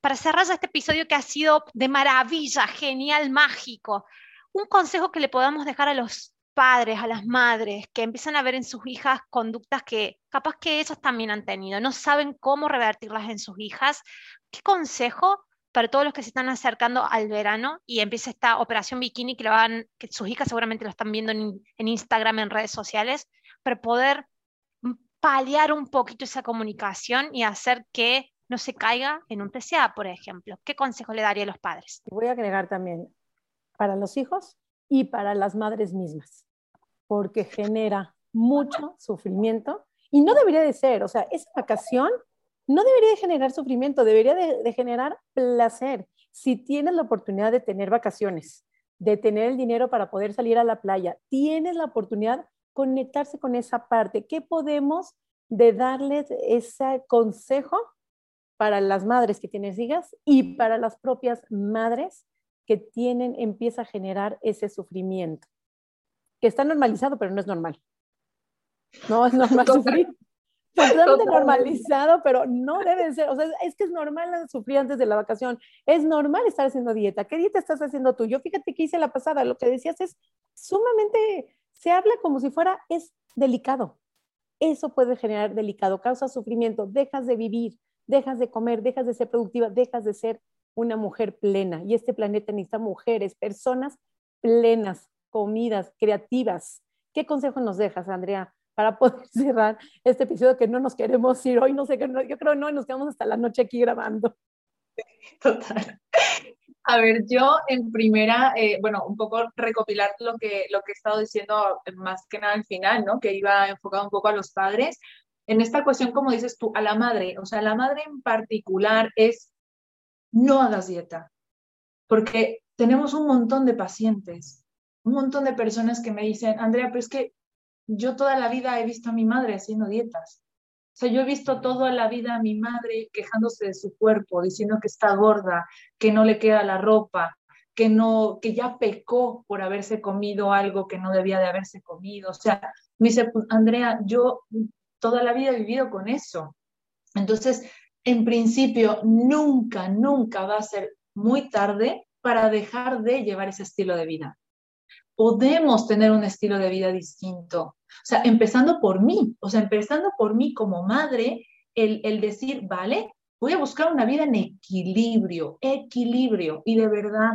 Para cerrar este episodio que ha sido de maravilla, genial, mágico, un consejo que le podamos dejar a los padres, a las madres, que empiezan a ver en sus hijas conductas que capaz que ellos también han tenido, no saben cómo revertirlas en sus hijas. ¿Qué consejo para todos los que se están acercando al verano y empieza esta operación bikini que, que sus hijas seguramente lo están viendo en, Instagram, en redes sociales, para poder paliar un poquito esa comunicación y hacer que no se caiga en un TCA, por ejemplo? ¿Qué consejo le daría a los padres? Voy a agregar también para los hijos y para las madres mismas, porque genera mucho sufrimiento y no debería de ser, o sea, esa vacación no debería de generar sufrimiento, debería de, generar placer. Si tienes la oportunidad de tener vacaciones, de tener el dinero para poder salir a la playa, tienes la oportunidad de conectarse con esa parte. ¿Qué podemos de darles ese consejo para las madres que tienen hijas y para las propias madres que tienen, empieza a generar ese sufrimiento, que está normalizado, pero no es normal. No es normal sufrir. Totalmente normalizado, pero no debe ser. O sea, es que es normal sufrir antes de la vacación. Es normal estar haciendo dieta. ¿Qué dieta estás haciendo tú? Yo fíjate que hice la pasada. Lo que decías es sumamente, se habla como si fuera, es delicado. Eso puede generar delicado, causa sufrimiento. Dejas de vivir, dejas de comer, dejas de ser productiva, dejas de ser una mujer plena. Y este planeta necesita mujeres, personas plenas, comidas, creativas. ¿Qué consejo nos dejas, Andrea, para poder cerrar este episodio que no nos queremos ir hoy? No sé, yo creo no, nos quedamos hasta la noche aquí grabando. Total. A ver, yo en primera, eh, bueno, un poco recopilar lo que, lo que he estado diciendo más que nada al final, ¿no? Que iba enfocado un poco a los padres. En esta cuestión, como dices tú, a la madre, o sea, la madre en particular es no hagas dieta, porque tenemos un montón de pacientes, un montón de personas que me dicen, Andrea, pero es que yo toda la vida he visto a mi madre haciendo dietas. O sea, yo he visto toda la vida a mi madre quejándose de su cuerpo, diciendo que está gorda, que no le queda la ropa, que no, que ya pecó por haberse comido algo que no debía de haberse comido. O sea, me dice, pues, Andrea, yo toda la vida he vivido con eso. Entonces, en principio, nunca, nunca va a ser muy tarde para dejar de llevar ese estilo de vida. Podemos tener un estilo de vida distinto. O sea, empezando por mí, o sea, empezando por mí como madre, el, el decir, vale, voy a buscar una vida en equilibrio, equilibrio. Y de verdad,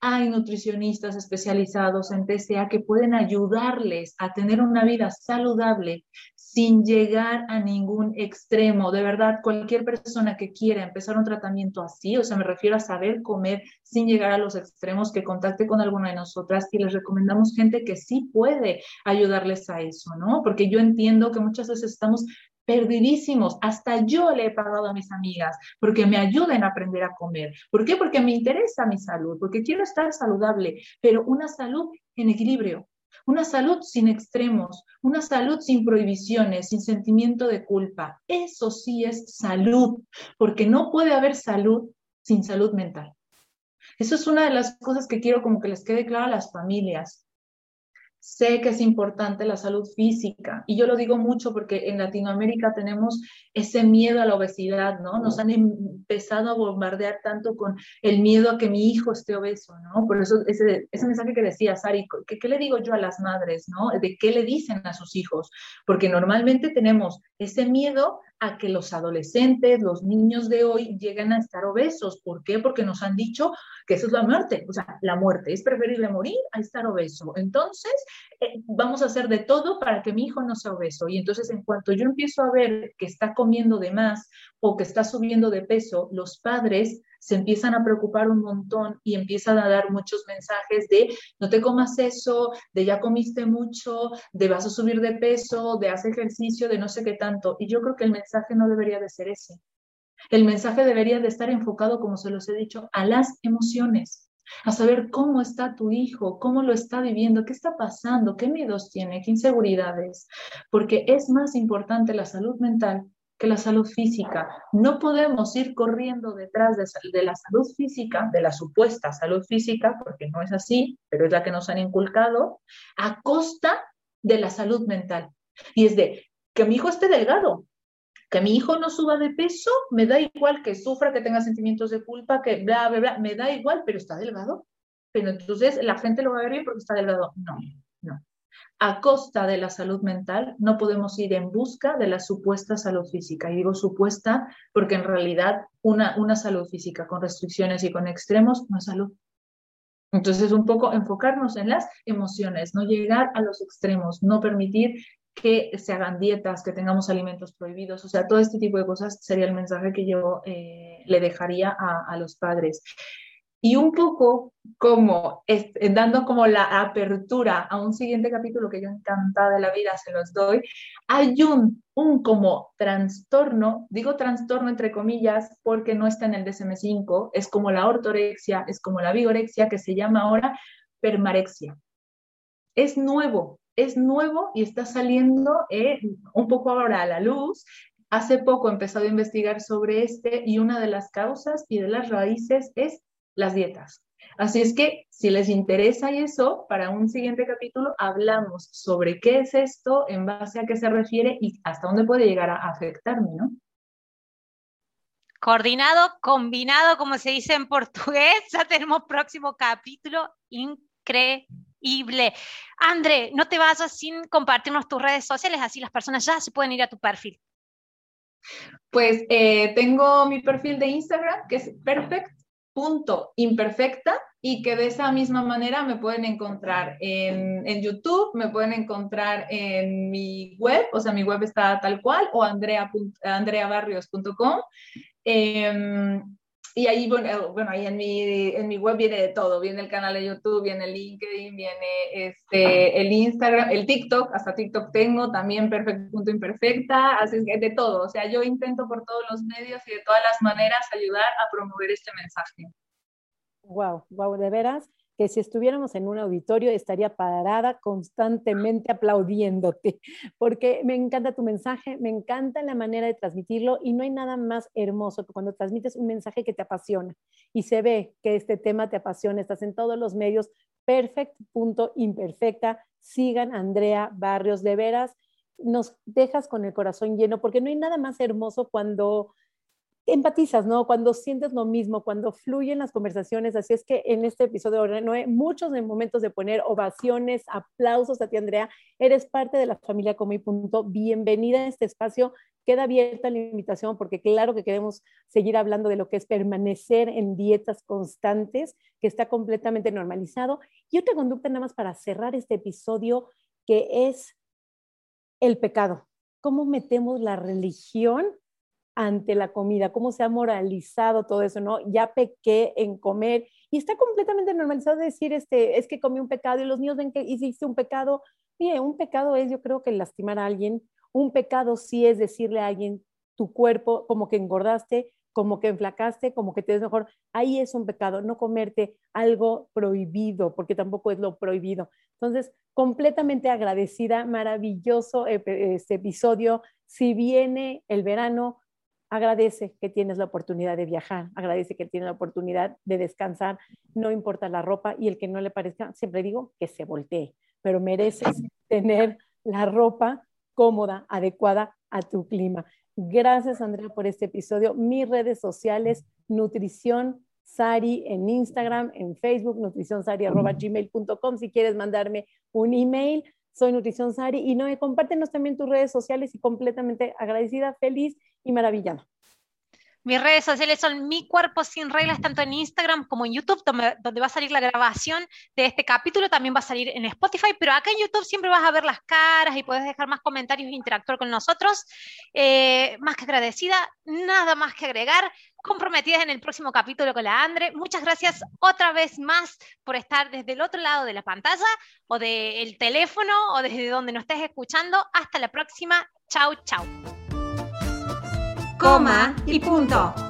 hay nutricionistas especializados en TCA que pueden ayudarles a tener una vida saludable sin llegar a ningún extremo. De verdad, cualquier persona que quiera empezar un tratamiento así, o sea, me refiero a saber comer sin llegar a los extremos, que contacte con alguna de nosotras y les recomendamos gente que sí puede ayudarles a eso, ¿no? Porque yo entiendo que muchas veces estamos perdidísimos. Hasta yo le he pagado a mis amigas porque me ayuden a aprender a comer. ¿Por qué? Porque me interesa mi salud, porque quiero estar saludable, pero una salud en equilibrio, una salud sin extremos, una salud sin prohibiciones, sin sentimiento de culpa. Eso sí es salud, porque no puede haber salud sin salud mental. Eso es una de las cosas que quiero como que les quede claro a las familias. Sé que es importante la salud física y yo lo digo mucho porque en Latinoamérica tenemos ese miedo a la obesidad, ¿no? Nos han empezado a bombardear tanto con el miedo a que mi hijo esté obeso, ¿no? Por eso ese, ese mensaje que decía Sari, ¿qué, ¿qué le digo yo a las madres, ¿no? ¿De qué le dicen a sus hijos? Porque normalmente tenemos ese miedo a que los adolescentes, los niños de hoy lleguen a estar obesos. ¿Por qué? Porque nos han dicho que eso es la muerte. O sea, la muerte es preferible morir a estar obeso. Entonces, eh, vamos a hacer de todo para que mi hijo no sea obeso. Y entonces, en cuanto yo empiezo a ver que está comiendo de más o que está subiendo de peso, los padres se empiezan a preocupar un montón y empiezan a dar muchos mensajes de no te comas eso, de ya comiste mucho, de vas a subir de peso, de hacer ejercicio, de no sé qué tanto. Y yo creo que el mensaje no debería de ser ese. El mensaje debería de estar enfocado, como se los he dicho, a las emociones, a saber cómo está tu hijo, cómo lo está viviendo, qué está pasando, qué miedos tiene, qué inseguridades, porque es más importante la salud mental que la salud física. No podemos ir corriendo detrás de, la salud física, de la supuesta salud física, porque no es así, pero es la que nos han inculcado, a costa de la salud mental. Y es de que mi hijo esté delgado, Que mi hijo no suba de peso, me da igual que sufra, que tenga sentimientos de culpa, que bla, bla, bla, me da igual, pero está delgado. Pero entonces la gente lo va a ver bien porque está delgado. No, no. A costa de la salud mental, no podemos ir en busca de la supuesta salud física. Y digo supuesta porque en realidad una, una salud física con restricciones y con extremos no es salud. Entonces, un poco enfocarnos en las emociones, no llegar a los extremos, no permitir que se hagan dietas, que tengamos alimentos prohibidos, o sea, todo este tipo de cosas sería el mensaje que yo eh, le dejaría a, a los padres y un poco como dando como la apertura a un siguiente capítulo que yo encantada de la vida se los doy, hay un, un como trastorno, digo trastorno entre comillas porque no está en el DSM-5, es como la ortorexia, es como la vigorexia que se llama ahora permarexia. Es nuevo, es nuevo y está saliendo eh, un poco ahora a la luz. Hace poco he empezado a investigar sobre este y una de las causas y de las raíces es las dietas. Así es que si les interesa eso, para un siguiente capítulo hablamos sobre qué es esto, en base a qué se refiere y hasta dónde puede llegar a afectarme, ¿no? Coordinado, combinado, como se dice en portugués, ya tenemos próximo capítulo increíble. André, no te vayas sin compartirnos tus redes sociales, así las personas ya se pueden ir a tu perfil. Pues eh, tengo mi perfil de Instagram, que es perfect punto imperfecta y que de esa misma manera me pueden encontrar en, en, YouTube, me pueden encontrar en mi web, o sea, mi web está tal cual, o andrea, andreabarrios.com. Em, y ahí, bueno, bueno, ahí en mi, en mi web viene de todo, viene el canal de YouTube, viene el LinkedIn, viene este, el Instagram, el TikTok, hasta TikTok tengo, también perfecto punto imperfecta, así que de todo, o sea, yo intento por todos los medios y de todas las maneras ayudar a promover este mensaje. Wow, wow, de veras, que si estuviéramos en un auditorio estaría parada constantemente aplaudiéndote, porque me encanta tu mensaje, me encanta la manera de transmitirlo y no hay nada más hermoso que cuando transmites un mensaje que te apasiona y se ve que este tema te apasiona, estás en todos los medios, perfect, punto, imperfecta, sigan Andrea Barrios, de veras, nos dejas con el corazón lleno, porque no hay nada más hermoso cuando empatizas, ¿no? Cuando sientes lo mismo, cuando fluyen las conversaciones. Así es que en este episodio, no hay muchos momentos de poner ovaciones, aplausos a ti, Andrea. Eres parte de la familia Come Punto. Bienvenida a este espacio. Queda abierta la invitación porque claro que queremos seguir hablando de lo que es permanecer en dietas constantes, que está completamente normalizado. Y otra conducta nada más para cerrar este episodio, que es el pecado. ¿Cómo metemos la religión ante la comida, cómo se ha moralizado todo eso, ¿no? Ya pequé en comer y está completamente normalizado decir, este, es que comí un pecado y los niños ven que hiciste un pecado. Mire, un pecado es, yo creo que lastimar a alguien, un pecado sí es decirle a alguien, tu cuerpo, como que engordaste, como que enflacaste, como que te ves mejor. Ahí es un pecado, no comerte algo prohibido, porque tampoco es lo prohibido. Entonces, completamente agradecida, maravilloso este episodio. Si viene el verano, agradece que tienes la oportunidad de viajar, agradece que tienes la oportunidad de descansar, no importa la ropa y el que no le parezca, siempre digo que se voltee, pero mereces tener la ropa cómoda, adecuada a tu clima. Gracias, Andrea, por este episodio. Mis redes sociales, Nutrición Sari en Instagram, en Facebook, nutricionsari.gmail.com. Si quieres mandarme un email, soy Nutrición Sari. Y no, compártenos también tus redes sociales y completamente agradecida, feliz y maravillada. Mis redes sociales son Mi Cuerpo Sin Reglas, tanto en Instagram como en YouTube, donde, va a salir la grabación de este capítulo. También va a salir en Spotify, pero acá en YouTube siempre vas a ver las caras y puedes dejar más comentarios e interactuar con nosotros. Eh, más que agradecida, nada más que agregar. Comprometidas en el próximo capítulo con la Andre. Muchas gracias otra vez más por estar desde el otro lado de la pantalla o del teléfono o desde donde nos estés escuchando. Hasta la próxima. Chau, chau coma y punto.